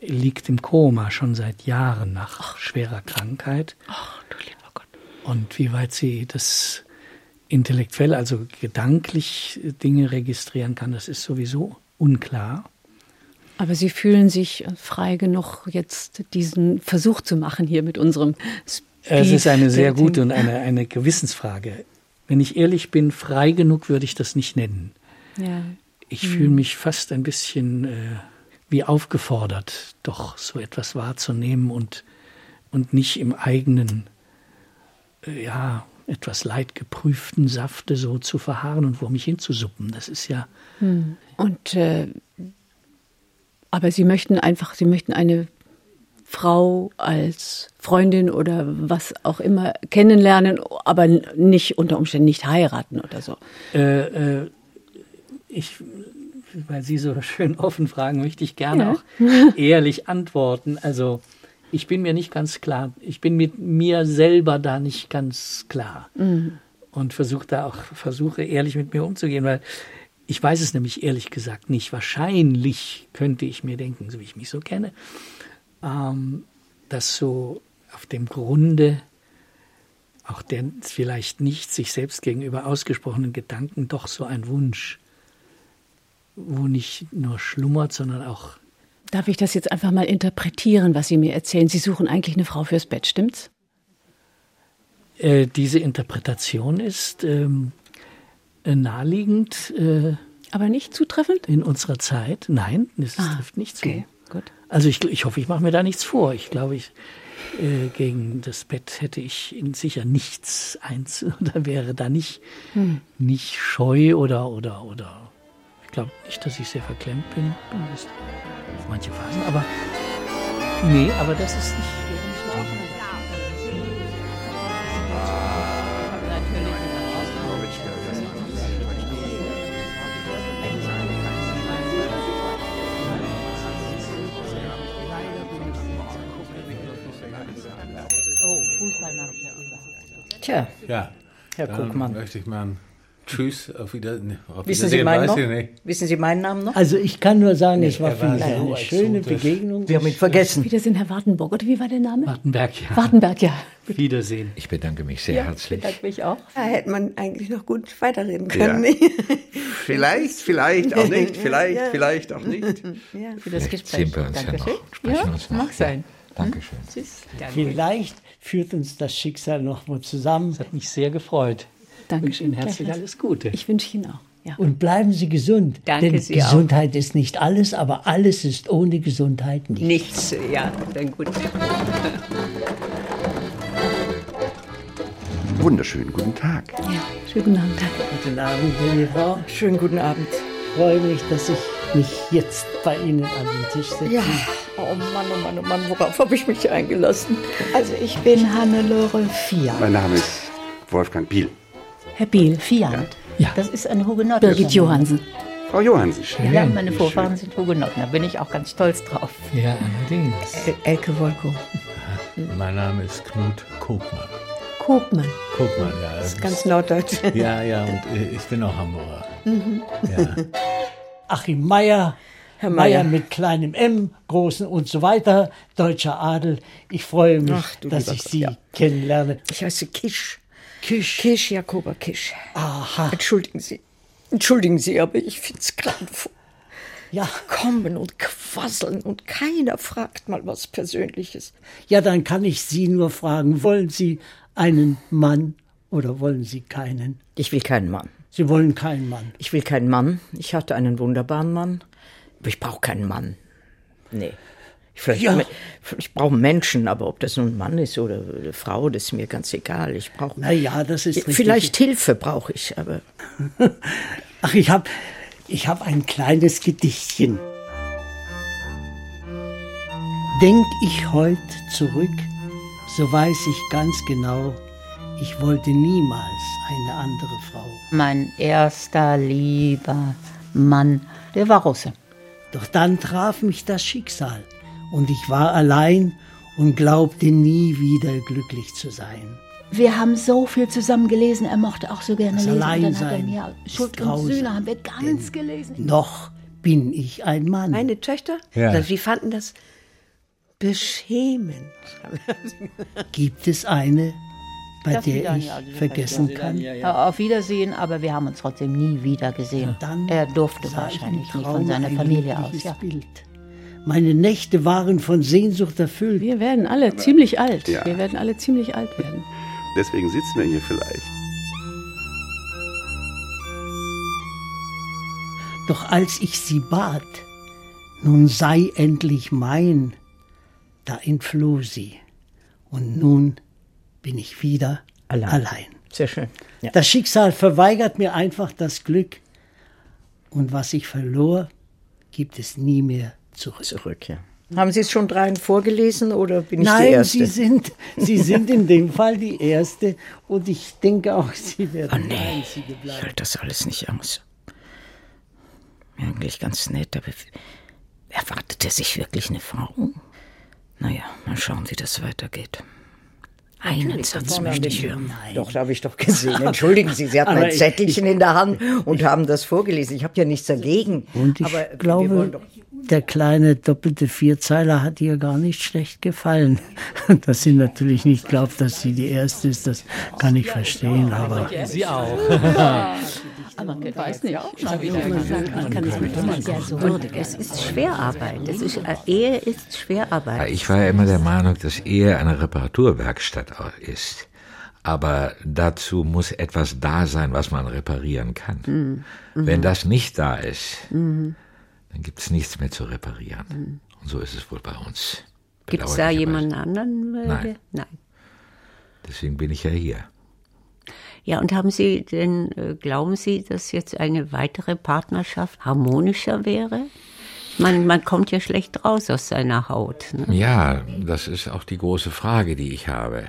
liegt im Koma schon seit Jahren nach Ach. schwerer Krankheit. Ach, du lieber Gott. Und wie weit sie das intellektuell, also gedanklich Dinge registrieren kann, das ist sowieso unklar. Aber Sie fühlen sich frei genug, jetzt diesen Versuch zu machen hier mit unserem Speed Es ist eine sehr gute und eine, eine Gewissensfrage. Wenn ich ehrlich bin, frei genug würde ich das nicht nennen. Ja. Ich hm. fühle mich fast ein bisschen äh, wie aufgefordert, doch so etwas wahrzunehmen und, und nicht im eigenen, äh, ja, etwas leidgeprüften Safte so zu verharren und vor mich hinzusuppen. Das ist ja. Hm. Und äh, aber Sie möchten einfach, Sie möchten eine Frau als Freundin oder was auch immer kennenlernen, aber nicht unter Umständen nicht heiraten oder so. Äh, äh, ich weil Sie so schön offen fragen, möchte ich gerne ja. auch ehrlich antworten. Also ich bin mir nicht ganz klar, ich bin mit mir selber da nicht ganz klar mhm. und versuche da auch versuche ehrlich mit mir umzugehen, weil ich weiß es nämlich ehrlich gesagt nicht. Wahrscheinlich könnte ich mir denken, so wie ich mich so kenne, ähm, dass so auf dem Grunde auch der vielleicht nicht sich selbst gegenüber ausgesprochenen Gedanken doch so ein Wunsch wo nicht nur schlummert, sondern auch. Darf ich das jetzt einfach mal interpretieren, was Sie mir erzählen? Sie suchen eigentlich eine Frau fürs Bett, stimmt's? Äh, diese Interpretation ist ähm, äh, naheliegend. Äh, Aber nicht zutreffend? In unserer Zeit, nein, es ah, trifft nicht zu. Okay, gut. Also ich, ich hoffe, ich mache mir da nichts vor. Ich glaube, ich, äh, gegen das Bett hätte ich sicher nichts eins [laughs] oder wäre da nicht, hm. nicht scheu oder, oder, oder glaube nicht, dass ich sehr verklemmt bin. Auf manche Phasen, aber nee, aber das ist nicht. Tja, Ja. Herr Dann Kuckmann. möchte ich mal ein Tschüss, auf, wieder, nee, auf Wissen Sie Wiedersehen, meinen weiß noch? ich nicht. Wissen Sie meinen Namen noch? Also ich kann nur sagen, es war für war mich so eine schöne exotisch. Begegnung. Sie haben ihn vergessen. Wiedersehen, Herr Wartenburg. Oder wie war der Name? Wartenberg, ja. Wartenberg, ja. Wiedersehen. Ich bedanke mich sehr herzlich. bedanke mich auch. Da hätte man eigentlich noch gut weiterreden können. Ja. [laughs] Vielleicht, vielleicht auch nicht, vielleicht, Ja. vielleicht auch nicht. Ja. Für das Vielleicht Gespräch. sehen wir uns ja Dankeschön. noch, sprechen ja, uns noch. mag sein. Dankeschön. Tschüss. Vielleicht führt uns das Schicksal noch mal zusammen. Das hat mich sehr gefreut. Danke Ihnen herzlich alles Gute. Ich wünsche Ihnen auch. Ja. Und bleiben Sie gesund. Danke, denn Sie auch. Gesundheit ist nicht alles, aber alles ist ohne Gesundheit nicht. Nichts, ja, ein gutes Wunderschönen guten Tag. ja. Schönen Abend. Guten Abend, liebe Frau. Schönen guten Abend. Ich freue mich, dass ich mich jetzt bei Ihnen an den Tisch setze. Ja. Oh Mann, oh Mann, oh Mann, worauf habe ich mich eingelassen? Also ich bin Hannelore Fiat. Mein Name ist Wolfgang Biel. Herr Biel, Fiat. Ja. Das ist eine Hugenottin. Birgit Johansen. Frau Johansen. Ja, meine Vorfahren sind Hugenotten. Da bin ich auch ganz stolz drauf. Ja, allerdings. El- Elke Wolko. Mein Name ist Knut Kogmann. Kopmann. Kogmann, ja. Das ist ganz norddeutsch. Ja, ja, und äh, ich bin auch Hamburger. Ja. Achim Meyer. Herr Meyer Meyer. mit kleinem M, großen und so weiter, deutscher Adel. Ich freue mich, Ach, dass ich Gott, Sie ja. kennenlerne. Ich heiße Kisch. Kisch. Kisch, Jakoba Kisch. Aha. Entschuldigen Sie. Entschuldigen Sie, aber ich finde es grauenvoll. Ja, Kommen und quasseln und keiner fragt mal was Persönliches. ja, dann kann ich Sie nur fragen, wollen Sie einen Mann oder wollen Sie keinen? Ich will keinen Mann. Sie wollen keinen Mann. Ich will keinen Mann. Ich hatte einen wunderbaren Mann. Aber ich brauche keinen Mann. Nee. Vielleicht, Ja. Ich brauche Menschen, aber ob das nun ein Mann ist oder eine Frau, das ist mir ganz egal. Ich brauche. Na ja, das ist richtig. Vielleicht Hilfe brauche ich, aber [laughs] Ach, ich habe ich hab ein kleines Gedichtchen. Denk ich heut zurück, so weiß ich ganz genau, ich wollte niemals eine andere Frau. Mein erster lieber Mann, der war Russe. Doch dann traf mich das Schicksal und ich war allein und glaubte nie wieder glücklich zu sein. Wir haben so viel zusammen gelesen. Er mochte auch so gerne Das lesen. Und dann hat er Alleinsein ist Schuld und Sühne haben wir ganz gelesen. Noch bin ich ein Mann. Meine Töchter, Ja. das- die fanden das beschämend. Gibt es eine, bei Das der ich ja, die vergessen kann? Auf Wiedersehen, aber wir haben uns trotzdem nie wieder gesehen. Dann er durfte wahrscheinlich nicht von seiner ein Familie aus. Ja. Bild. Meine Nächte waren von Sehnsucht erfüllt. Wir werden alle ziemlich alt. Ja. Wir werden alle ziemlich alt werden. [laughs] Deswegen sitzen wir hier vielleicht. Doch als ich sie bat, nun sei endlich mein, da entfloh sie. Und nun bin ich wieder Allein. allein. sehr schön. Ja. Das Schicksal verweigert mir einfach das Glück. Und was ich verlor, gibt es nie mehr zurück. Zurück, ja. Haben Sie es schon dreien vorgelesen oder bin ich die Nein, Erste? Sie sind, Sie sind in dem Fall die Erste und ich denke auch, Sie werden die Einzige Ich bleiben. halte das alles nicht aus. Eigentlich ganz nett, aber erwartet er sich wirklich eine Frau? Naja, mal schauen, wie das weitergeht. Einen Satz möchte ich hören. Doch, da habe ich doch gesehen. Entschuldigen Sie, Sie hatten ein ich- Zettelchen in der Hand [laughs] und haben das vorgelesen. Ich habe ja nichts dagegen. Und ich aber glaube, der kleine doppelte Vierzeiler hat ihr gar nicht schlecht gefallen. [laughs] Dass sie natürlich nicht glaubt, dass sie die Erste ist, das kann ich verstehen. Aber Sie auch. [laughs] Aber man weiß nicht. Man kann es mit ja, so würdig. Es ist Schwerarbeit. Es ist, äh, Ehe ist Schwerarbeit. Ich war ja immer der Meinung, dass Ehe eine Reparaturwerkstatt ist. Aber dazu muss etwas da sein, was man reparieren kann. Wenn das nicht da ist, dann gibt es nichts mehr zu reparieren. Und so ist es wohl bei uns. Gibt es da jemanden anderen? Nein. Nein. Deswegen bin ich ja hier. Ja, und haben Sie denn, äh, glauben Sie, dass jetzt eine weitere Partnerschaft harmonischer wäre? Man, man kommt ja schlecht raus aus seiner Haut. Ne? Ja, das ist auch die große Frage, die ich habe.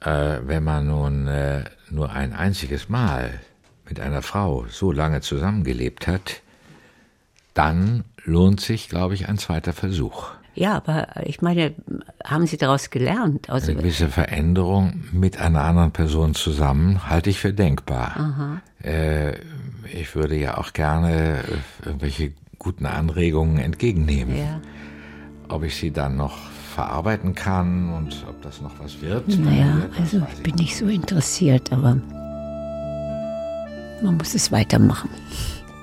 Äh, wenn man nun äh, nur ein einziges Mal mit einer Frau so lange zusammengelebt hat, dann lohnt sich, glaube ich, ein zweiter Versuch. Ja, aber ich meine, haben Sie daraus gelernt? Also Eine gewisse Veränderung mit einer anderen Person zusammen halte ich für denkbar. Äh, ich würde ja auch gerne irgendwelche guten Anregungen entgegennehmen. Ja. Ob ich sie dann noch verarbeiten kann und ob das noch was wird. Naja, also ich bin nicht so interessiert, aber man muss es weitermachen.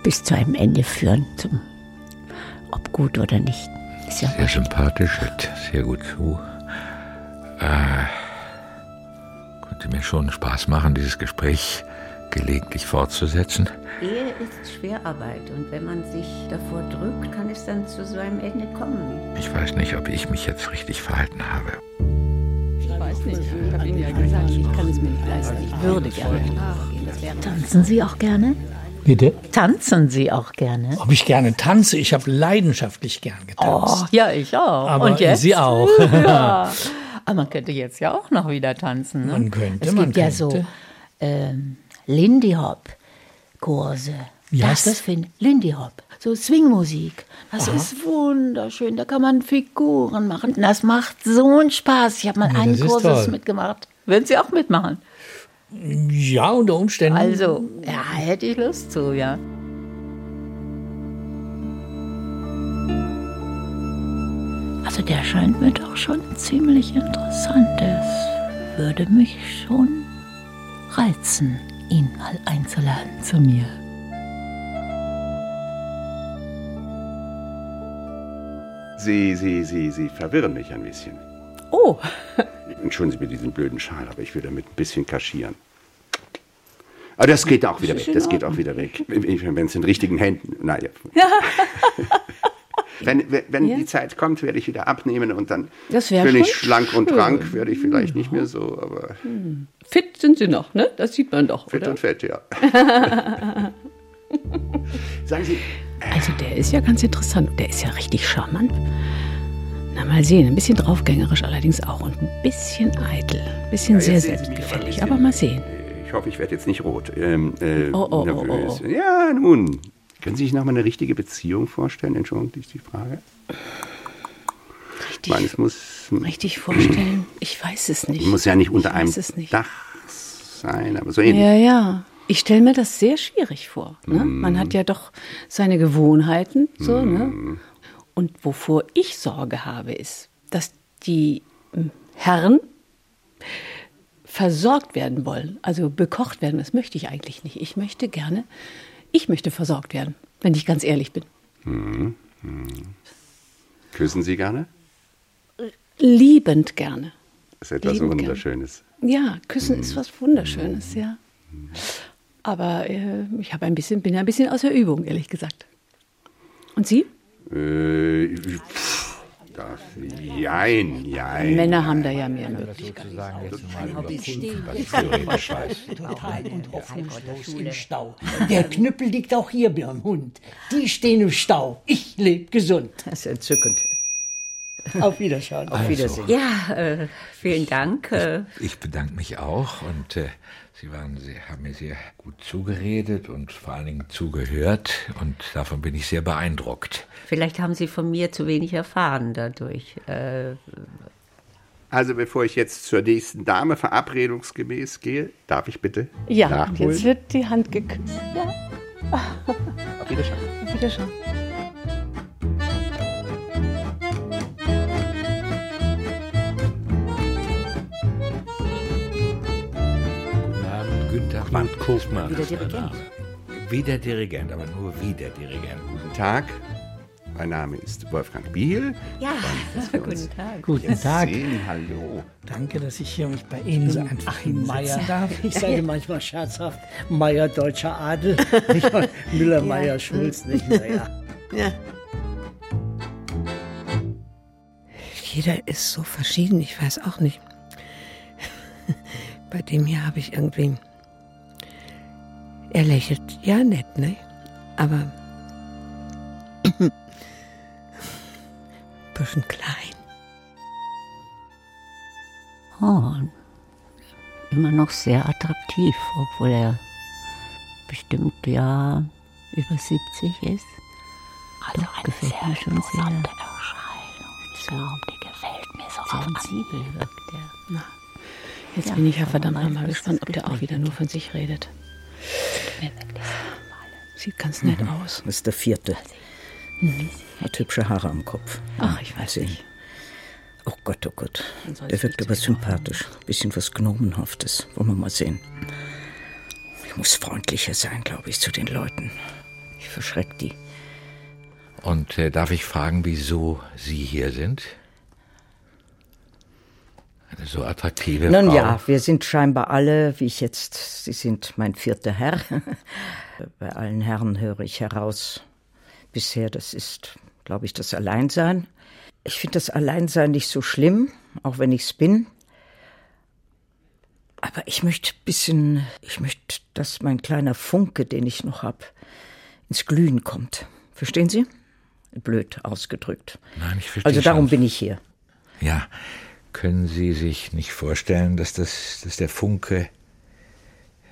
Bis zu einem Ende führen, zum, ob gut oder nicht. Ist ja sehr sympathisch, hört sehr gut zu. Äh, könnte mir schon Spaß machen, dieses Gespräch gelegentlich fortzusetzen. Ehe ist Schwerarbeit und wenn man sich davor drückt, kann es dann zu so einem Ende kommen. Ich weiß nicht, ob ich mich jetzt richtig verhalten habe. Ich weiß nicht, ich habe Ihnen ja gesagt, ich kann es mir nicht leisten. Ich würde gerne. Tanzen Sie auch gerne? Bitte? Tanzen Sie auch gerne? Ob ich gerne tanze? Ich habe leidenschaftlich gern getanzt. Oh, ja, ich auch. Aber Und jetzt? Sie auch. [laughs] ja. Aber [laughs] man könnte jetzt ja auch noch wieder tanzen. Ne? Man könnte, Es man gibt ja so ähm, Lindy Hop Kurse. Wie heißt das? finde Lindy Hop. So Swingmusik. Das Aha. ist wunderschön. Da kann man Figuren machen. Das macht so einen Spaß. Ich habe mal Ja, einen das toll. mitgemacht. Würden Sie auch mitmachen? Ja, unter Umständen. Also, ja, hätte ich Lust zu, ja. Also der scheint mir doch schon ziemlich interessant. Es würde mich schon reizen, ihn mal einzuladen zu mir. Sie, Sie, Sie, Sie verwirren mich ein bisschen. Oh, [laughs] Entschuldigen Sie mir diesen blöden Schal, aber ich will damit ein bisschen kaschieren. Aber das geht auch wieder weg. Das geht auch wieder weg. Wenn es in richtigen Händen. Naja. [laughs] Wenn, wenn, Ja. die Zeit kommt, werde ich wieder abnehmen und dann bin ich schlank und schön. rank, werde ich vielleicht nicht mehr so, aber fit sind Sie noch, ne? Das sieht man doch, fit oder? und fett, ja. [laughs] Sagen Sie, Also der ist ja ganz interessant. Der ist ja richtig charmant. Na, mal sehen. Ein bisschen draufgängerisch allerdings auch. Und ein bisschen eitel. Ein bisschen Ja, sehr selbstgefällig. aber mal sehen. ich hoffe, ich werde jetzt nicht rot. Ähm, äh, Oh, oh, oh, nervös. oh, oh. Ja, nun. Können Sie sich noch mal eine richtige Beziehung vorstellen? Entschuldigung, ist die Frage. Ich meine, es muss, Richtig vorstellen? Ich weiß es nicht. muss ja nicht unter ich einem weiß es nicht. Dach sein, aber so ähnlich. Ja, ja. Ich stelle mir das sehr schwierig vor. Ne? Mm. Man hat ja doch seine Gewohnheiten. So, Mm. ne? Und wovor ich Sorge habe, ist, dass die hm, Herren versorgt werden wollen, also bekocht werden. Das möchte ich eigentlich nicht. Ich möchte gerne, ich möchte versorgt werden, wenn ich ganz ehrlich bin. Mhm. Mhm. Küssen Sie gerne? Liebend gerne. Das ist etwas Liebend. Wunderschönes. Ja, küssen ist was Wunderschönes, ja. Aber äh, ich habe ein bisschen, bin ein bisschen aus der Übung, ehrlich gesagt. Und Sie? Äh, pff, das, jein, jein. Männer haben da ja mehr Möglichkeiten. Total und hoffnungslos im Stau. Der Knüppel liegt auch hier beim Hund. Die stehen im Stau. Ich lebe gesund. Das ist entzückend. Auf Wiederschauen. Auf Wiedersehen. Ja, äh, vielen Dank. Äh, Ich bedanke mich auch und äh, Sie waren, Sie haben mir sehr gut zugeredet und vor allen Dingen zugehört und davon bin ich sehr beeindruckt. Vielleicht haben Sie von mir zu wenig erfahren dadurch. Äh, Also bevor ich jetzt zur nächsten Dame verabredungsgemäß gehe, darf ich bitte Ja, nachholen? jetzt wird die Hand geküsst. Ja, [laughs] Auf Wiederschauen. bitte schon. Guten Abend, Günther Knut Kuchmann. Wie der ist mein Dirigent. Name. Wie der Dirigent, aber nur wie der Dirigent. Guten Tag. Mein Name ist Wolfgang Biel. ja, [laughs] guten Tag. Guten Tag. Sehen, hallo. Danke, dass ich hier mich bei Ihnen so einfach hinsetzen darf. Ich [laughs] sage manchmal scherzhaft, Meier deutscher Adel? [laughs] Müller, Meier, Schulz, nicht mehr. Ja. Jeder ist so verschieden, ich weiß auch nicht. Bei dem hier habe ich irgendwie. Er lächelt, ja, nett, ne? Aber. Bisschen klein. Oh, immer noch sehr attraktiv, obwohl er bestimmt ja über 70 ist. Also Doch, eine gefällt sehr mir schon interessante sehr. Erscheinung. so, der gefällt mir so sensibel wirkt der. Na, jetzt bin ich ja verdammt nochmal gespannt, ob der auch wieder nur von sich redet. Sieht ganz nett Mhm. aus. Das ist der vierte. Mhm. Hat hübsche Haare am Kopf. Ach, ich weiß nicht. Oh Gott, oh Gott. Der wirkt aber sympathisch. Bisschen was Gnomenhaftes. Wollen wir mal sehen. Ich muss freundlicher sein, glaube ich, zu den Leuten. Ich verschreck die. Und äh, darf ich fragen, wieso Sie hier sind? Eine so attraktive Nun Frau. ja, wir sind scheinbar alle, wie ich jetzt, Sie sind mein vierter Herr. [laughs] Bei allen Herren höre ich heraus, bisher, das ist, glaube ich, das Alleinsein. Ich finde das Alleinsein nicht so schlimm, auch wenn ich es bin. Aber ich möchte ein bisschen, ich möchte, dass mein kleiner Funke, den ich noch habe, ins Glühen kommt. Verstehen Sie? Blöd ausgedrückt. Nein, ich verstehe Also darum bin ich hier. Ja, können Sie sich nicht vorstellen, dass das, dass der Funke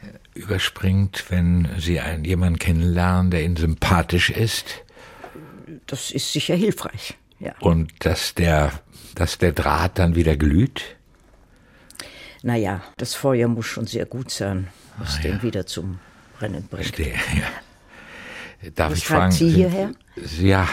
äh, überspringt, wenn Sie einen jemanden kennenlernen, der Ihnen sympathisch ist Das ist sicher hilfreich. Ja. und dass der, dass der Draht dann wieder glüht? Naja, das Feuer muss schon sehr gut sein, was Ah, den ja. wieder zum Brennen bringt. Verstehe, ja. Darf Was ich fragen? Sie sind- hierher? Ja,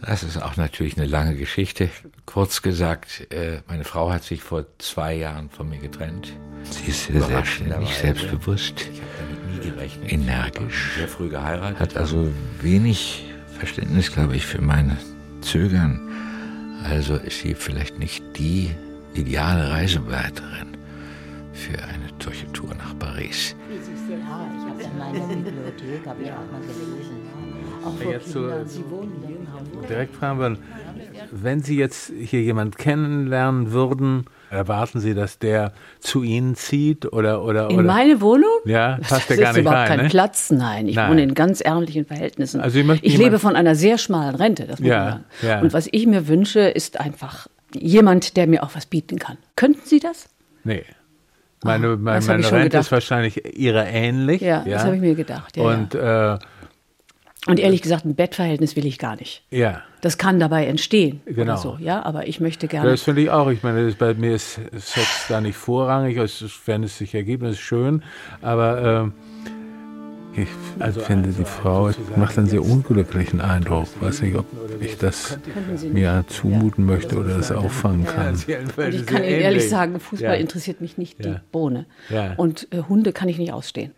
das ist auch natürlich eine lange Geschichte. Kurz gesagt, äh, meine Frau hat sich vor zwei Jahren von mir getrennt. Sie ist sehr selbstständig, selbstbewusst, Ich habe damit nie gerechnet. energisch, Sehr früh geheiratet. hat also wenig Verständnis, glaube ich, für mein Zögern. Also ist sie vielleicht nicht die ideale Reisebegleiterin für eine solche Tour nach Paris. Ja, ich habe in meiner Bibliothek, habe ich auch mal gelesen. Ja, jetzt so, Kindern. Sie wohnen hier in Hamburg. Direkt fragen würden, wenn Sie jetzt hier jemand kennenlernen würden, erwarten Sie, dass der zu Ihnen zieht oder oder In oder? meine Wohnung? Ja, passt das ja gar ist nicht überhaupt rein. kein ne? Platz, nein. Ich Nein. wohne in ganz ärmlichen Verhältnissen. Also Sie ich lebe von einer sehr schmalen Rente, das muss Ja, man sagen. ja. Und was ich mir wünsche, ist einfach jemand, der mir auch was bieten kann. Könnten Sie das? Nee. Meine, meine, Ah, meine schon Rente gedacht. ist wahrscheinlich ihrer ähnlich. Ja, das habe ich mir gedacht. Ja, Und äh, Und ehrlich gesagt, ein Bettverhältnis will ich gar nicht. ja, Das kann dabei entstehen. Genau. Oder so, ja, aber ich möchte gerne. das finde ich auch. Ich meine, das- bei mir ist Sex da nicht vorrangig, es ist- wenn es sich ergibt, das ist schön. Aber ähm, ich Also finde, die Frau macht einen sehr unglücklichen Eindruck. Weiß nicht, ob ich das mir zumuten möchte oder das auffangen kann. Und ich kann Ihnen ehrlich sagen, Fußball interessiert mich nicht die Ja. Bohne. Ja. Und äh, Hunde kann ich nicht ausstehen.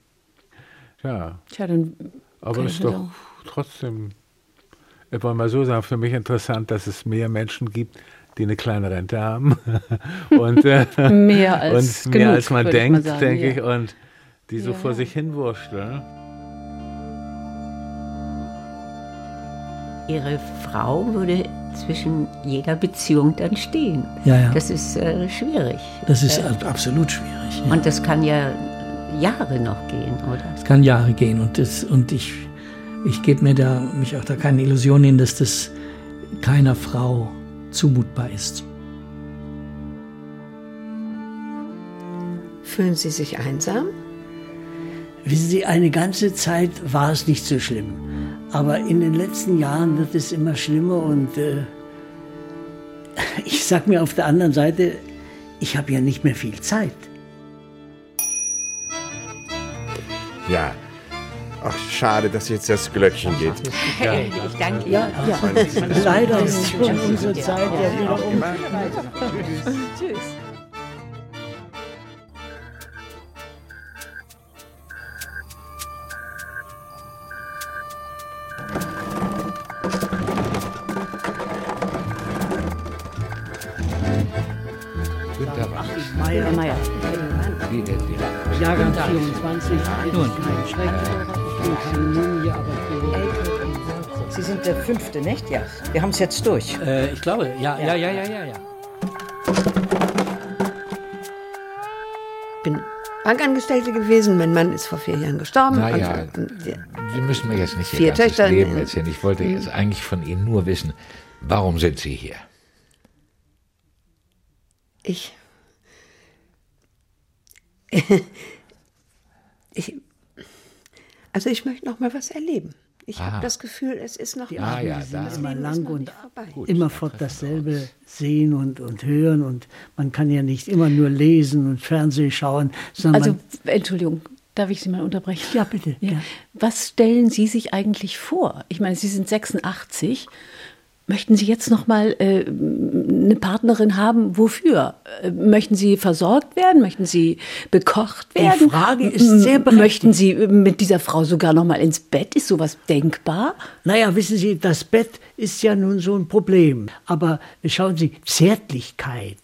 Ja, Tja, dann aber ich ist mir doch sagen, trotzdem, ich wollte mal so sagen, für mich interessant, dass es mehr Menschen gibt, die eine kleine Rente haben. [laughs] und, äh, Mehr als und mehr genug, als man ich denkt, denke ja. ich, und die so Ja, vor sich hinwurschteln. Ihre Frau würde zwischen jeder Beziehung dann stehen. Ja, ja. Das ist äh, schwierig. Das ist Äh, ab- absolut schwierig. Ja. Und das kann ja Jahre noch gehen, oder? Es kann Jahre gehen und, das, und ich, ich gebe mir da, mich auch da keine Illusion hin, dass das keiner Frau zumutbar ist. Fühlen Sie sich einsam? Wissen Sie, eine ganze Zeit war es nicht so schlimm. Aber in den letzten Jahren wird es immer schlimmer und äh, [laughs] ich sag mir auf der anderen Seite, ich habe ja nicht mehr viel Zeit. Ja. Ach, schade, dass jetzt das Glöckchen geht. Hey, ich danke Ja, ja. Leider ist schon unsere Zeit ja wieder um. Tschüss. Der fünfte, nicht? Ja. Wir haben es jetzt durch. Äh, ich glaube, ja, ja, ja, ja, ja, ja. bin Bankangestellte gewesen. Mein Mann ist vor vier Jahren gestorben. Naja, Und, und, ja, Sie müssen mir jetzt nicht Vier Ihr ganzes Töchter in- Leben erzählen. Ich wollte Mhm. jetzt eigentlich von Ihnen nur wissen, warum sind Sie hier? ich. [laughs] ich. Also ich möchte noch mal was erleben. Ich Ah. habe das Gefühl, es ist noch. Abende ja, da- Das immer lang und nicht vorbei. immerfort dasselbe sehen und, und hören. Und man kann ja nicht immer nur lesen und Fernsehen schauen, sondern Also, Entschuldigung, darf ich Sie mal unterbrechen? ja, bitte. Ja. Was stellen Sie sich eigentlich vor? Ich meine, Sie sind 86. Möchten Sie jetzt noch mal äh, eine Partnerin haben? Wofür? Äh, möchten Sie versorgt werden? Möchten Sie bekocht Die werden? Frage ist sehr berechtigt. Möchten Sie mit dieser Frau sogar noch mal ins Bett? Ist sowas denkbar? Naja, wissen Sie, das Bett ist ja nun so ein Problem. Aber schauen Sie, Zärtlichkeit,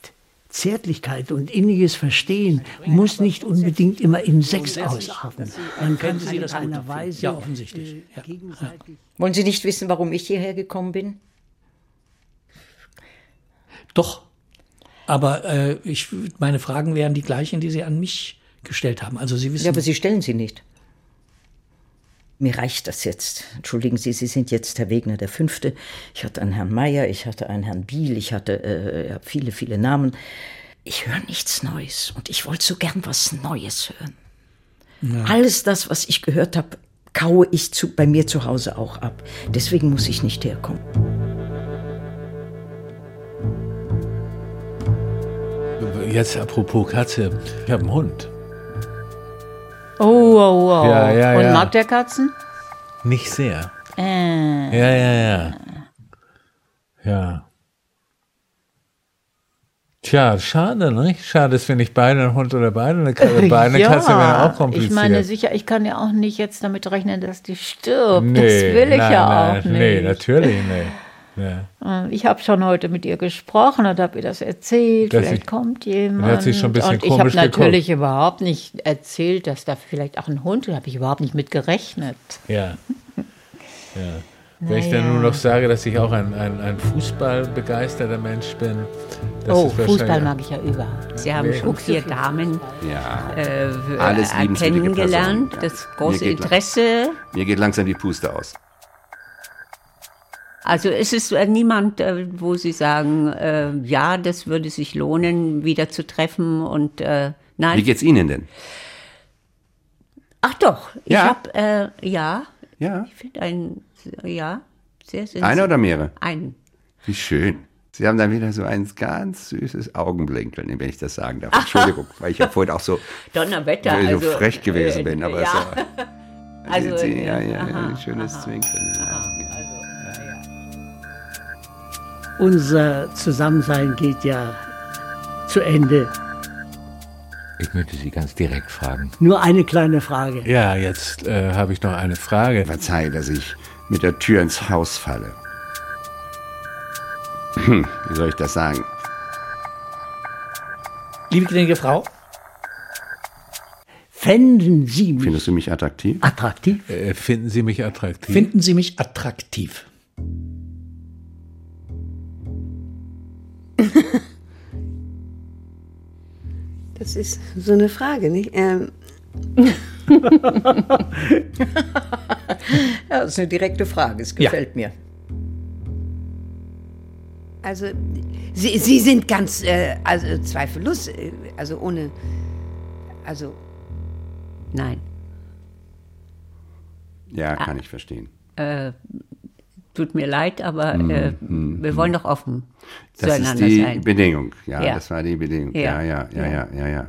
Zärtlichkeit und inniges Verstehen muss nicht unbedingt immer in Sex ausarten. Man kann sich in einer Weise Ja, offensichtlich. äh, Ja. Wollen Sie nicht wissen, warum ich hierher gekommen bin? Doch. Aber äh, ich, meine Fragen wären die gleichen, die Sie an mich gestellt haben. Also Sie wissen. Ja, aber Sie stellen sie nicht. Mir reicht das jetzt. Entschuldigen Sie, Sie sind jetzt Herr Wegner der Fünfte. Ich hatte einen Herrn Meier, ich hatte einen Herrn Biel, ich hatte äh, ja, viele, viele Namen. Ich höre nichts Neues und ich wollte so gern was Neues hören. Alles das, was ich gehört habe, kaue ich zu, bei mir zu Hause auch ab. Deswegen muss ich nicht herkommen. Jetzt apropos Katze, ich habe einen Hund. Oh, oh, oh. Ja, ja, Und ja. mag der Katzen? Nicht sehr. Äh. Ja, ja, ja. Ja. Tja, schade, nicht? Schade, dass wir nicht beide einen Hund oder beide eine Katze. [laughs] Beide eine Katze wäre auch kompliziert. Ich meine, sicher, ich kann ja auch nicht jetzt damit rechnen, dass die stirbt. nee, das will ich nein, ja nein, auch Nee, nicht. natürlich nicht. Ja. Äh, Ich habe schon heute mit ihr gesprochen und habe ihr das erzählt. Dass vielleicht sie- kommt jemand. hat sie schon ein bisschen und ich habe komisch geguckt. natürlich überhaupt nicht erzählt, dass da vielleicht auch ein Hund ist. Da habe ich überhaupt nicht mit gerechnet. Ja. ja. Wenn ich dann nur noch sage, dass ich auch ein, ein, ein fußballbegeisterter Mensch bin. Das oh, Fußball mag ich ja überhaupt. Sie haben schon vier Damen Ja. äh, Alles äh, kennengelernt. Das große Mir Interesse. Mir geht langsam die Puste aus. Also ist es äh, niemand, äh, wo Sie sagen, äh, ja, das würde sich lohnen, wieder zu treffen und äh, nein. Wie geht's Ihnen denn? Ach doch, ich Ja? habe äh, ja, Ja. ich finde einen, ja, sehr sensibel. Einer oder mehrere? Einen. Wie schön. Sie haben dann wieder so ein ganz süßes Augenblinkeln, wenn ich das sagen darf. [laughs] Entschuldigung, weil ich ja vorhin auch so, Donnerwetter. so also, frech gewesen äh, bin. Aber ja. so, [laughs] Also, Sie, ja, ja, aha, ein schönes Zwinkeln. Ja. Unser Zusammensein geht ja zu Ende. Ich möchte Sie ganz direkt fragen. Nur eine kleine Frage. Ja, jetzt äh, habe ich noch eine Frage. Verzeih, dass ich mit der Tür ins Haus falle. Hm, wie soll ich das sagen? Liebe gnädige Frau, Fänden Sie mich Findest du mich attraktiv? attraktiv? Äh, finden Sie mich attraktiv? finden Sie mich attraktiv? [laughs] Das ist so eine Frage, nicht? Ähm, [laughs] Ja, das ist eine direkte Frage. Es gefällt mir. also, Sie, Sie sind ganz, äh, also zweifellos, äh, also ohne, also, Nein. Ja, kann ich verstehen. Äh, tut mir leid, aber äh, wir wollen doch offen Mhm, Das ist zueinander die sein. Bedingung. Ja, Ja. das war die Bedingung. Ja, Ja. ja, ja, ja, ja, ja.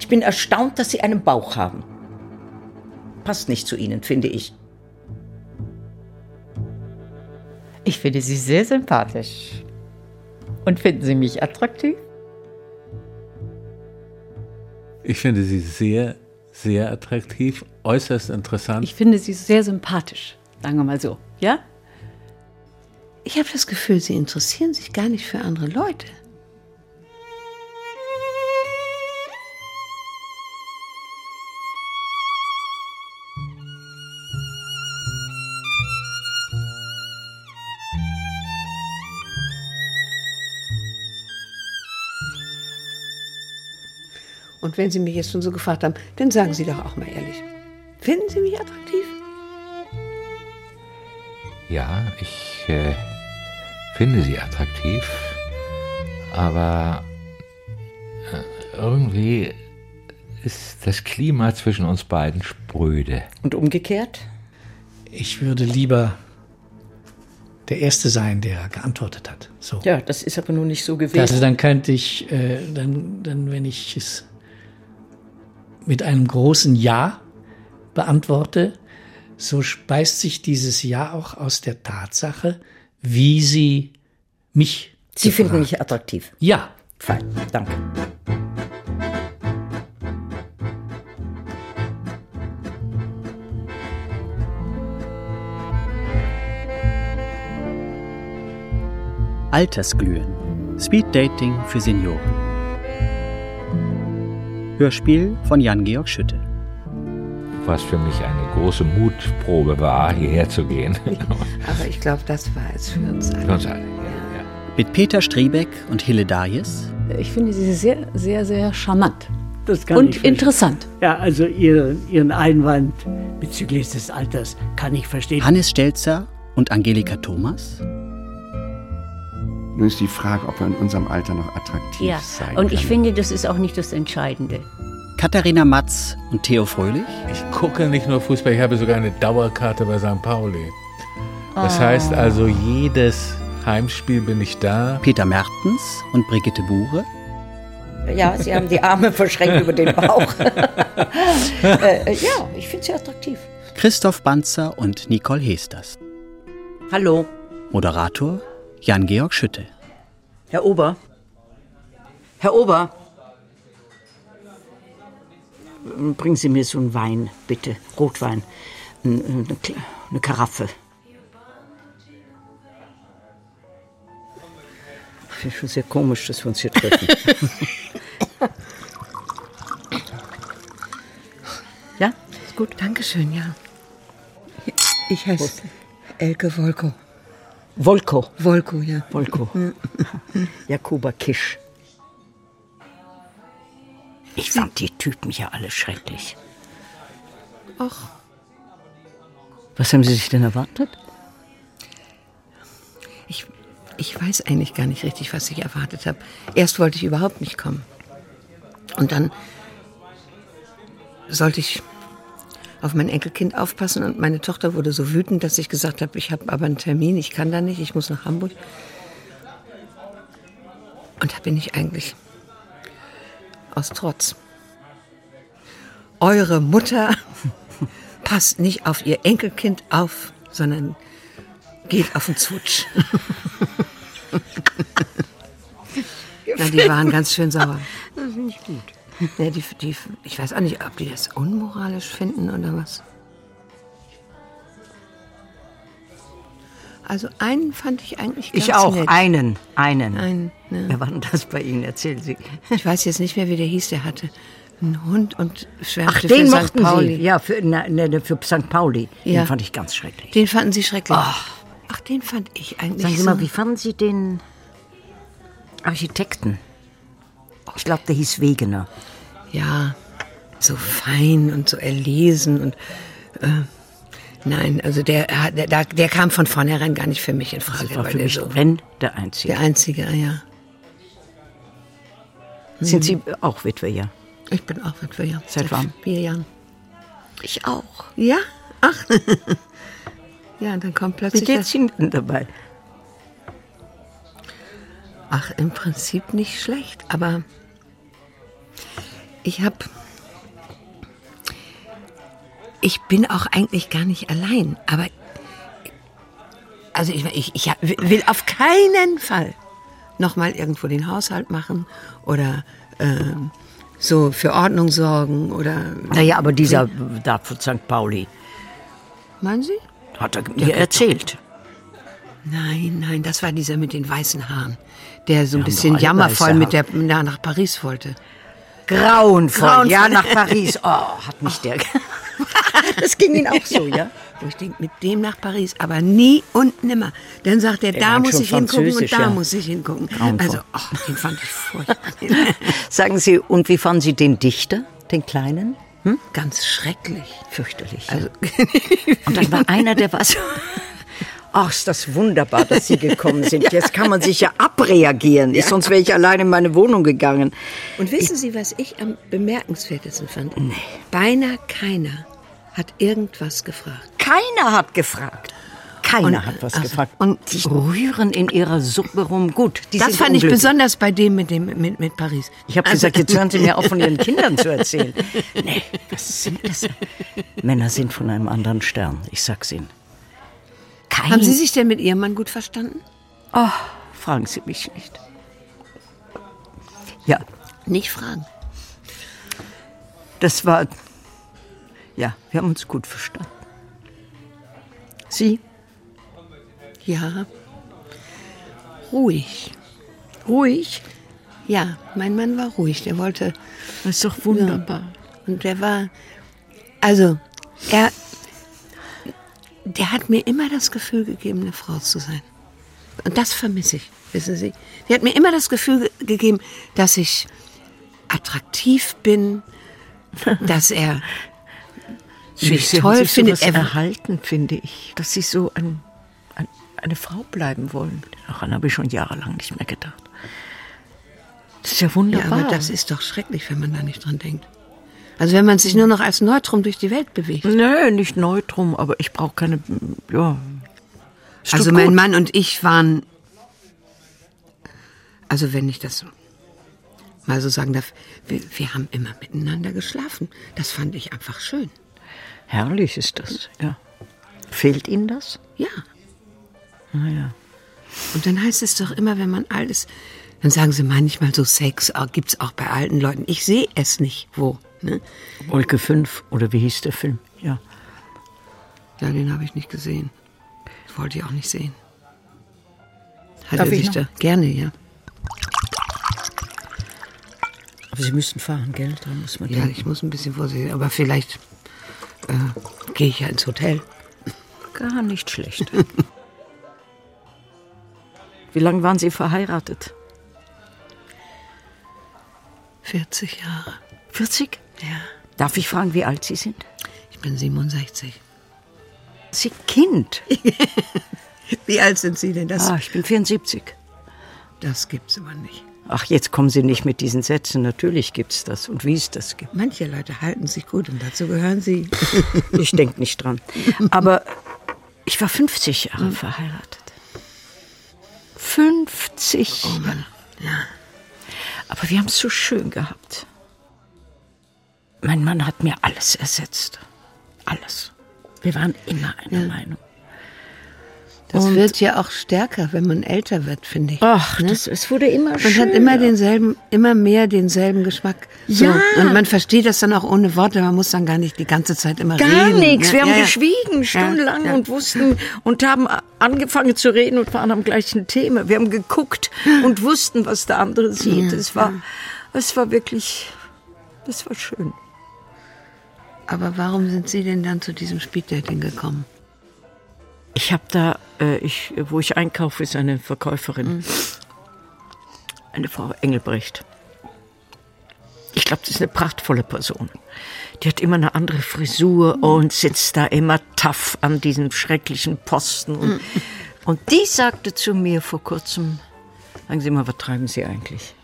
Ich bin erstaunt, dass Sie einen Bauch haben. Passt nicht zu Ihnen, finde ich. Ich finde Sie sehr sympathisch. Und finden Sie mich attraktiv? Ich finde Sie sehr, sehr attraktiv, äußerst interessant. Ich finde sie sehr sympathisch, sagen wir mal so. Ja? ich habe das Gefühl, Sie interessieren sich gar nicht für andere Leute. Und wenn Sie mich jetzt schon so gefragt haben, dann sagen Sie doch auch mal ehrlich. Finden Sie mich attraktiv? Ja, ich äh, finde sie attraktiv, aber äh, irgendwie ist das Klima zwischen uns beiden spröde. Und umgekehrt? Ich würde lieber der Erste sein, der geantwortet hat. So. Ja, das ist aber nun nicht so gewesen. Also dann könnte ich, äh, dann, dann, wenn ich es mit einem großen Ja beantworte, so speist sich dieses Ja auch aus der Tatsache, wie Sie mich. Sie finden mich attraktiv. Ja. Fein, danke. Altersglühen. Speeddating für Senioren. Hörspiel von Jan-Georg Schütte. Was für mich eine große Mutprobe war, hierher zu gehen. [laughs] Aber ich glaube, das war es für uns alle. Für uns alle. Mit Peter Striebeck und Hille Dayes. Ich finde sie sehr, sehr, sehr charmant. Das kann Und interessant. Ja, also ihren, ihren Einwand bezüglich des Alters kann ich verstehen. Hannes Stelzer und Angelika Thomas. Nun ist die Frage, ob wir in unserem Alter noch attraktiv Ja, sein und ich können. finde, das ist auch nicht das Entscheidende. Katharina Matz und Theo Fröhlich. Ich gucke nicht nur Fußball, ich habe sogar eine Dauerkarte bei St. Pauli. Das Ah. heißt also, jedes Heimspiel bin ich da. Peter Mertens und Brigitte Buhre. Ja, Sie haben die Arme [laughs] verschränkt über den Bauch. [laughs] äh, ja, ich finde sie attraktiv. Christoph Banzer und Nicole Hesters. Hallo, Moderator Jan-Georg Schütte. Herr Ober. Herr Ober. Bringen Sie mir so einen Wein, bitte. Rotwein. Eine, eine, Karaffe. Ich finde schon sehr komisch, dass wir uns hier treffen. [laughs] ja, ist gut. Dankeschön, ja. Ich heiße Elke Wolko. Volko. Wolko, ja. Volko. Jakuba Kisch. Ich fand die Typen ja alle schrecklich. Ach, Was haben Sie sich denn erwartet? ich, ich weiß eigentlich gar nicht richtig, was ich erwartet habe. Erst wollte ich überhaupt nicht kommen. Und dann sollte ich auf mein Enkelkind aufpassen und meine Tochter wurde so wütend, dass ich gesagt habe, ich habe aber einen Termin, ich kann da nicht, ich muss nach Hamburg. Und da bin ich eigentlich aus Trotz. Eure Mutter [laughs] passt nicht auf ihr Enkelkind auf, sondern geht auf den Zutsch. [laughs] Na, die waren ganz schön sauer. Das finde ich gut. Ja, die, die, ich weiß auch nicht, ob die das unmoralisch finden oder was. Also einen fand ich eigentlich ganz Ich auch, nett. einen, einen. Einen, ne. Wer war denn das bei Ihnen? Erzählen Sie. Ich weiß jetzt nicht mehr, wie der hieß. Der hatte einen Hund und schwärmte Ach, für den St. mochten Pauli. Sie. Ja, für, na, ne, für St. Pauli. Ja. Den fand ich ganz schrecklich. Den fanden Sie schrecklich. Ach, den fand ich eigentlich Sagen Sie so. mal, wie fanden Sie den Architekten? Ich glaube, der hieß Wegener. Ja, so fein und so erlesen und äh, nein, also der, der, der, kam von vornherein gar nicht für mich in Frage. Das war weil für der mich, so, wenn, der Einzige. der einzige, ja. Sind Sie auch Witwe, ja? Ich bin auch Witwe, ja. Seit wann? Vier Jahren. Ich auch. Ja? Ach. [laughs] ja, dann kommt Wie plötzlich. geht's Ihnen denn dabei? Ach, im Prinzip nicht schlecht, aber ich habe. Ich bin auch eigentlich gar nicht allein, aber. Also ich, ich, ich will auf keinen Fall nochmal irgendwo den Haushalt machen oder ähm, so für Ordnung sorgen oder. Naja, aber dieser da von St. Pauli Meinen Sie? hat er mir erzählt. Nein, nein, das war dieser mit den weißen Haaren, der so ein bisschen jammervoll mit der na, nach Paris wollte. Grauenvoll, Grauenvoll. ja, nach Paris. Oh, hat mich der. [laughs] das ging Ihnen auch so, ja? Wo ich denke, mit dem nach Paris, aber nie und nimmer. Dann sagt er, da muss ich hingucken und da ja. muss ich hingucken. Grauenvoll. Also, ach, den fand ich furchtbar. [laughs] Sagen Sie, und wie fanden Sie den Dichter, den Kleinen? Hm? Ganz schrecklich. Fürchterlich. Also, [laughs] Und dann war einer, der war so. Ach, ist das wunderbar, dass Sie gekommen sind. [laughs] Jetzt kann man sich ja abreagieren. Ja. Sonst wäre ich allein in meine Wohnung gegangen. Und wissen Sie, was ich am bemerkenswertesten fand? Nee. Beinahe keiner hat irgendwas gefragt. Keiner hat gefragt. Keiner und, hat was also, gefragt. Und die rühren in ihrer Suppe rum. Gut, Das fand ich besonders bei dem mit, dem, mit, mit Paris. Ich habe also, gesagt, jetzt hören Sie mir auf, von Ihren [laughs] Kindern zu erzählen. Nee, was sind das? Männer sind von einem anderen Stern, ich sag's Ihnen. Kein Haben Sie sich denn mit Ihrem Mann gut verstanden? Oh, fragen Sie mich nicht. Ja. Nicht fragen. Das war. Ja, wir haben uns gut verstanden. Sie? Ja. Ruhig. Ruhig? Ja, mein Mann war ruhig. Der wollte. Das ist doch wunderbar. Ja. Und der war. Also, er. Der hat mir immer das Gefühl gegeben, eine Frau zu sein. Und das vermisse ich, wissen Sie. Der hat mir immer das Gefühl gegeben, dass ich attraktiv bin, [laughs] dass er mich Sie toll findet. Er erhalten, finde ich, dass Sie so ein eine Frau bleiben wollen. Daran habe ich schon jahrelang nicht mehr gedacht. Das ist ja wunderbar. Ja, aber das ist doch schrecklich, wenn man da nicht dran denkt. Also wenn man sich nur noch als Neutrum durch die Welt bewegt. Nö, nicht Neutrum, aber ich brauche keine, ja. Also mein Mann und ich waren, also wenn ich das mal so sagen darf, wir, wir haben immer miteinander geschlafen. Das fand ich einfach schön. Herrlich ist das, ja. Fehlt Ihnen das? Ja. Ah, ja. Und dann heißt es doch immer, wenn man alles, dann sagen sie manchmal so Sex ah, gibt es auch bei alten Leuten. Ich sehe es nicht. Wo? Ne? Wolke 5 oder wie hieß der Film? Ja. Ja, den habe ich nicht gesehen. Wollte ich auch nicht sehen. Hat Darf er sich da? Gerne, ja. Aber Sie müssen fahren, gell? Da muss man ja, denken. ich muss ein bisschen vorsichtig. Aber vielleicht äh, gehe ich ja ins Hotel. Gar nicht schlecht. [laughs] Wie lange waren Sie verheiratet? 40 Jahre. 40? Ja. Darf ich fragen, wie alt Sie sind? Ich bin 67. Sie Kind? [laughs] wie alt sind Sie denn? Das ah, ich bin 74. Das gibt's aber nicht. Ach, jetzt kommen Sie nicht mit diesen Sätzen. Natürlich gibt's das. Und wie es das gibt. Manche Leute halten sich gut und dazu gehören Sie. [laughs] ich denke nicht dran. Aber ich war 50 Jahre hm. verheiratet. 50. Oh Mann. Ja. Aber wir haben es so schön gehabt. Mein Mann hat mir alles ersetzt. Alles. Wir waren immer einer ja. Meinung. Das und wird ja auch stärker, wenn man älter wird, finde ich. Ach, ne? das, es wurde immer schöner. Man hat immer denselben, immer mehr denselben Geschmack. So. Ja. Und man versteht das dann auch ohne Worte. Man muss dann gar nicht die ganze Zeit immer gar reden. Gar nichts. Ja, Wir haben ja, geschwiegen stundenlang und wussten und haben angefangen zu reden und waren am gleichen Thema. Wir haben geguckt und wussten, was der andere sieht. Es war, es war wirklich, das war schön. Aber warum sind Sie denn dann zu diesem Speeddating gekommen? Ich habe da, äh, ich, wo ich einkaufe, ist eine Verkäuferin. Mhm. Eine Frau Engelbrecht. Ich glaube, das ist eine prachtvolle Person. Die hat immer eine andere Frisur mhm. und sitzt da immer tough an diesem schrecklichen Posten. Und, mhm. und die sagte zu mir vor kurzem, sagen Sie mal, was treiben Sie eigentlich?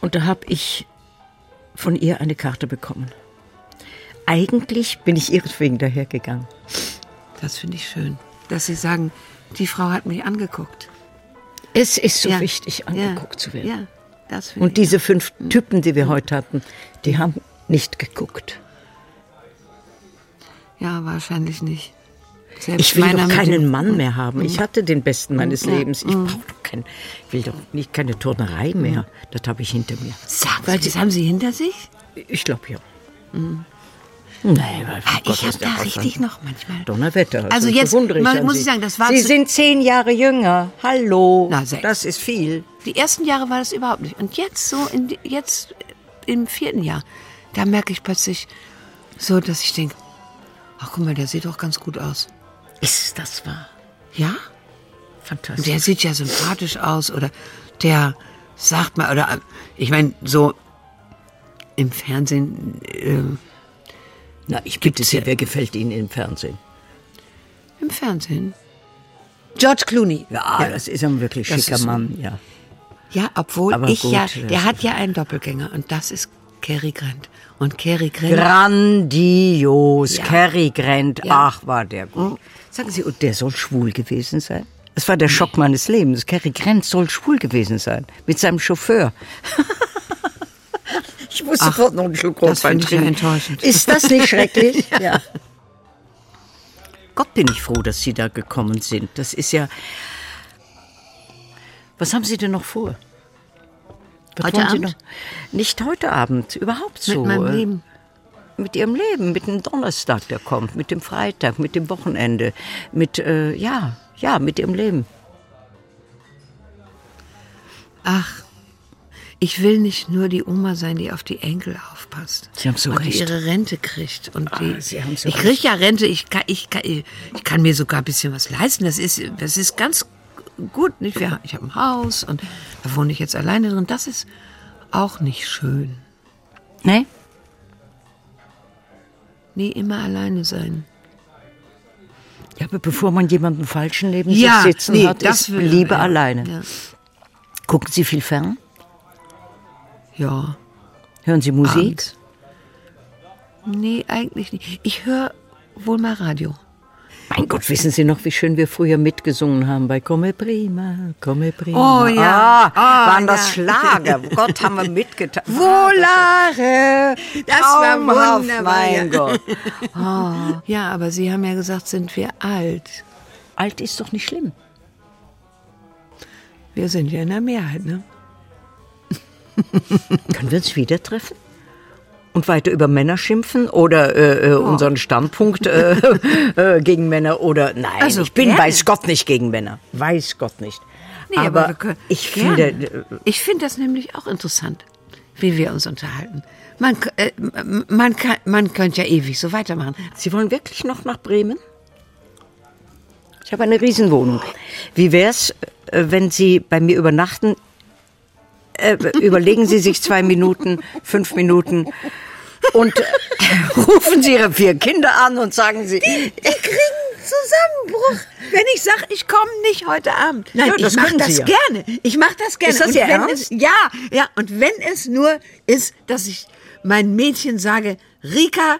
Und da habe ich von ihr eine Karte bekommen. Eigentlich bin ich ihretwegen dahergegangen. Das finde ich schön, dass Sie sagen, die Frau hat mich angeguckt. Es ist so ja. wichtig, angeguckt ja. zu werden. Ja, das Und diese fünf mhm. Typen, die wir heute hatten, die haben nicht geguckt. Ja, wahrscheinlich nicht. Selbst ich will doch keinen Mann mehr haben. Ich mhm. hatte den besten meines Lebens. Ich mhm. brauche doch kein, will doch nicht keine Turnerei mehr. Das habe ich hinter mir. Sag, Weil das haben Sie hinter sich? Ich glaube ja. Mhm. Nee, weil ah, ich habe da richtig noch manchmal. Donnerwetter. Also jetzt mal, muss ich sagen, das war Sie sind zehn Jahre jünger. Hallo. Na, sechs. Das ist viel. Die ersten Jahre war das überhaupt nicht. Und jetzt so in, jetzt im vierten Jahr, da merke ich plötzlich so, dass ich denke, ach guck mal, der sieht doch ganz gut aus. Ist das wahr? Ja. Fantastisch. Der sieht ja sympathisch aus oder der sagt mal oder ich meine so im Fernsehen. Äh, na, ich bitte Sie, wer gefällt Ihnen im Fernsehen? Im Fernsehen? George Clooney. Ja, das ist ein wirklich Das schicker ist- Mann, ja. Ja, obwohl Aber ich gut, ja, der hat ja einen Doppelgänger und das ist Cary Grant. Und Cary Grant. Grandios, Ja. Cary Grant, Ja. ach, war der gut. Sagen Sie, und der soll schwul gewesen sein? Das war der Schock meines Lebens. Cary Grant soll schwul gewesen sein. Mit seinem Chauffeur. [laughs] ich muss Ach, sofort noch einen Schluck das Rotwein finde ich ja trinken. enttäuschend. Ist das nicht schrecklich? [laughs] ja. Gott bin ich froh, dass Sie da gekommen sind. Das ist ja. Was haben Sie denn noch vor? Was Heute Abend? noch? Nicht heute Abend, überhaupt so. Mit meinem Leben. Mit Ihrem Leben, mit dem Donnerstag, der kommt, mit dem Freitag, mit dem Wochenende, mit, äh, ja, ja, mit Ihrem Leben. Ach, ich will nicht nur die Oma sein, die auf die Enkel aufpasst. Sie haben so und recht. die ihre Rente kriegt. Und die, Sie haben so ich kriege ja Rente, ich kann, ich, kann, ich kann mir sogar ein bisschen was leisten. Das ist, das ist ganz gut. Nicht? Wir- Ich habe ein Haus und da wohne ich jetzt alleine drin. Das ist auch nicht schön. Nee? Nie immer alleine sein. Ja, aber bevor man jemanden falschen neben Ja, sich sitzen nee, hat, ist Liebe ja, alleine. ja. Gucken Sie viel fern? Ja. Hören Sie Musik? Abends. Nee, eigentlich nicht. Ich höre wohl mal Radio. Mein Gott, wissen Sie noch, wie schön wir früher mitgesungen haben bei Come Prima, Come Prima. Oh ja. Ah, Ah, waren das ja. Schlager. [laughs] Gott, haben wir mitgetan. Volare! Das war wunderbar. mein. Gott. [laughs] Ja, aber Sie haben ja gesagt, sind wir alt. Alt ist doch nicht schlimm. Wir sind ja in der Mehrheit, ne? [laughs] Können wir uns wieder treffen? Und weiter über Männer schimpfen oder äh, äh, unseren Standpunkt äh, [laughs] äh, gegen Männer oder nein, Also ich bin gerne. weiß Gott nicht gegen Männer, weiß Gott nicht. Nee, aber, wir können- ich gerne. finde, Ich finde das nämlich auch interessant, wie wir uns unterhalten. Man, k- äh, m- man, kann, man könnte ja ewig so weitermachen. Sie wollen wirklich noch nach Bremen? Ich habe eine Riesenwohnung. Wie wär's, äh, wenn Sie bei mir übernachten? Äh, überlegen Sie sich zwei Minuten, fünf Minuten und äh, [laughs] rufen Sie Ihre vier Kinder an und sagen Sie, Die kriegen Zusammenbruch, wenn ich sage, ich komme nicht heute Abend. Nein, Ja, das ich mache das Sie ja. gerne. Ich mache das gerne. Ist das Und Ihr wenn Ernst? Es, ja, ja. Und wenn es nur ist, dass ich meinem Mädchen sage, Rika,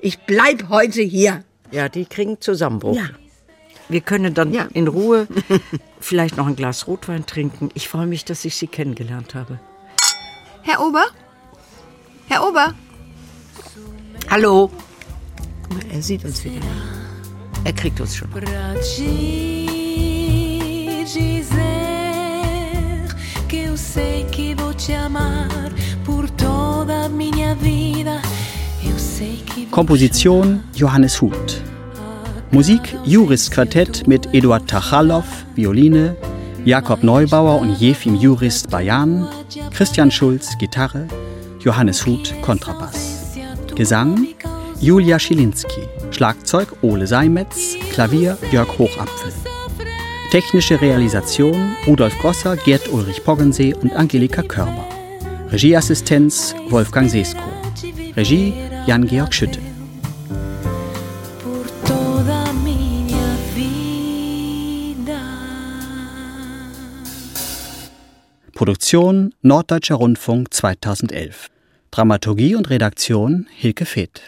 ich bleib heute hier. ja, die kriegen Zusammenbruch. Ja. Wir können dann Ja. in Ruhe [laughs] vielleicht noch ein Glas Rotwein trinken. Ich freue mich, dass ich Sie kennengelernt habe. Herr Ober? Herr Ober? Hallo. Er sieht uns wieder. Er kriegt uns schon. Pra te dizer que eu sei que vou te amar por toda a minha vida. Eu sei que vou Komposition Johannes Huth. Musik Juris Quartett mit Eduard Tachalow, Violine, Jakob Neubauer und Jefim Jurist Bayan, Christian Schulz, Gitarre, Johannes Huth, Kontrabass. Gesang Julia Schilinski, Schlagzeug Ole Seimetz, Klavier Jörg Hochapfel. Technische Realisation Rudolf Grosser, Gerd Ulrich Poggensee und Angelika Körber. Regieassistenz Wolfgang Sesko. Regie Jan-Georg Schütte. Produktion Norddeutscher Rundfunk 2011. Dramaturgie und Redaktion Hilke Feth.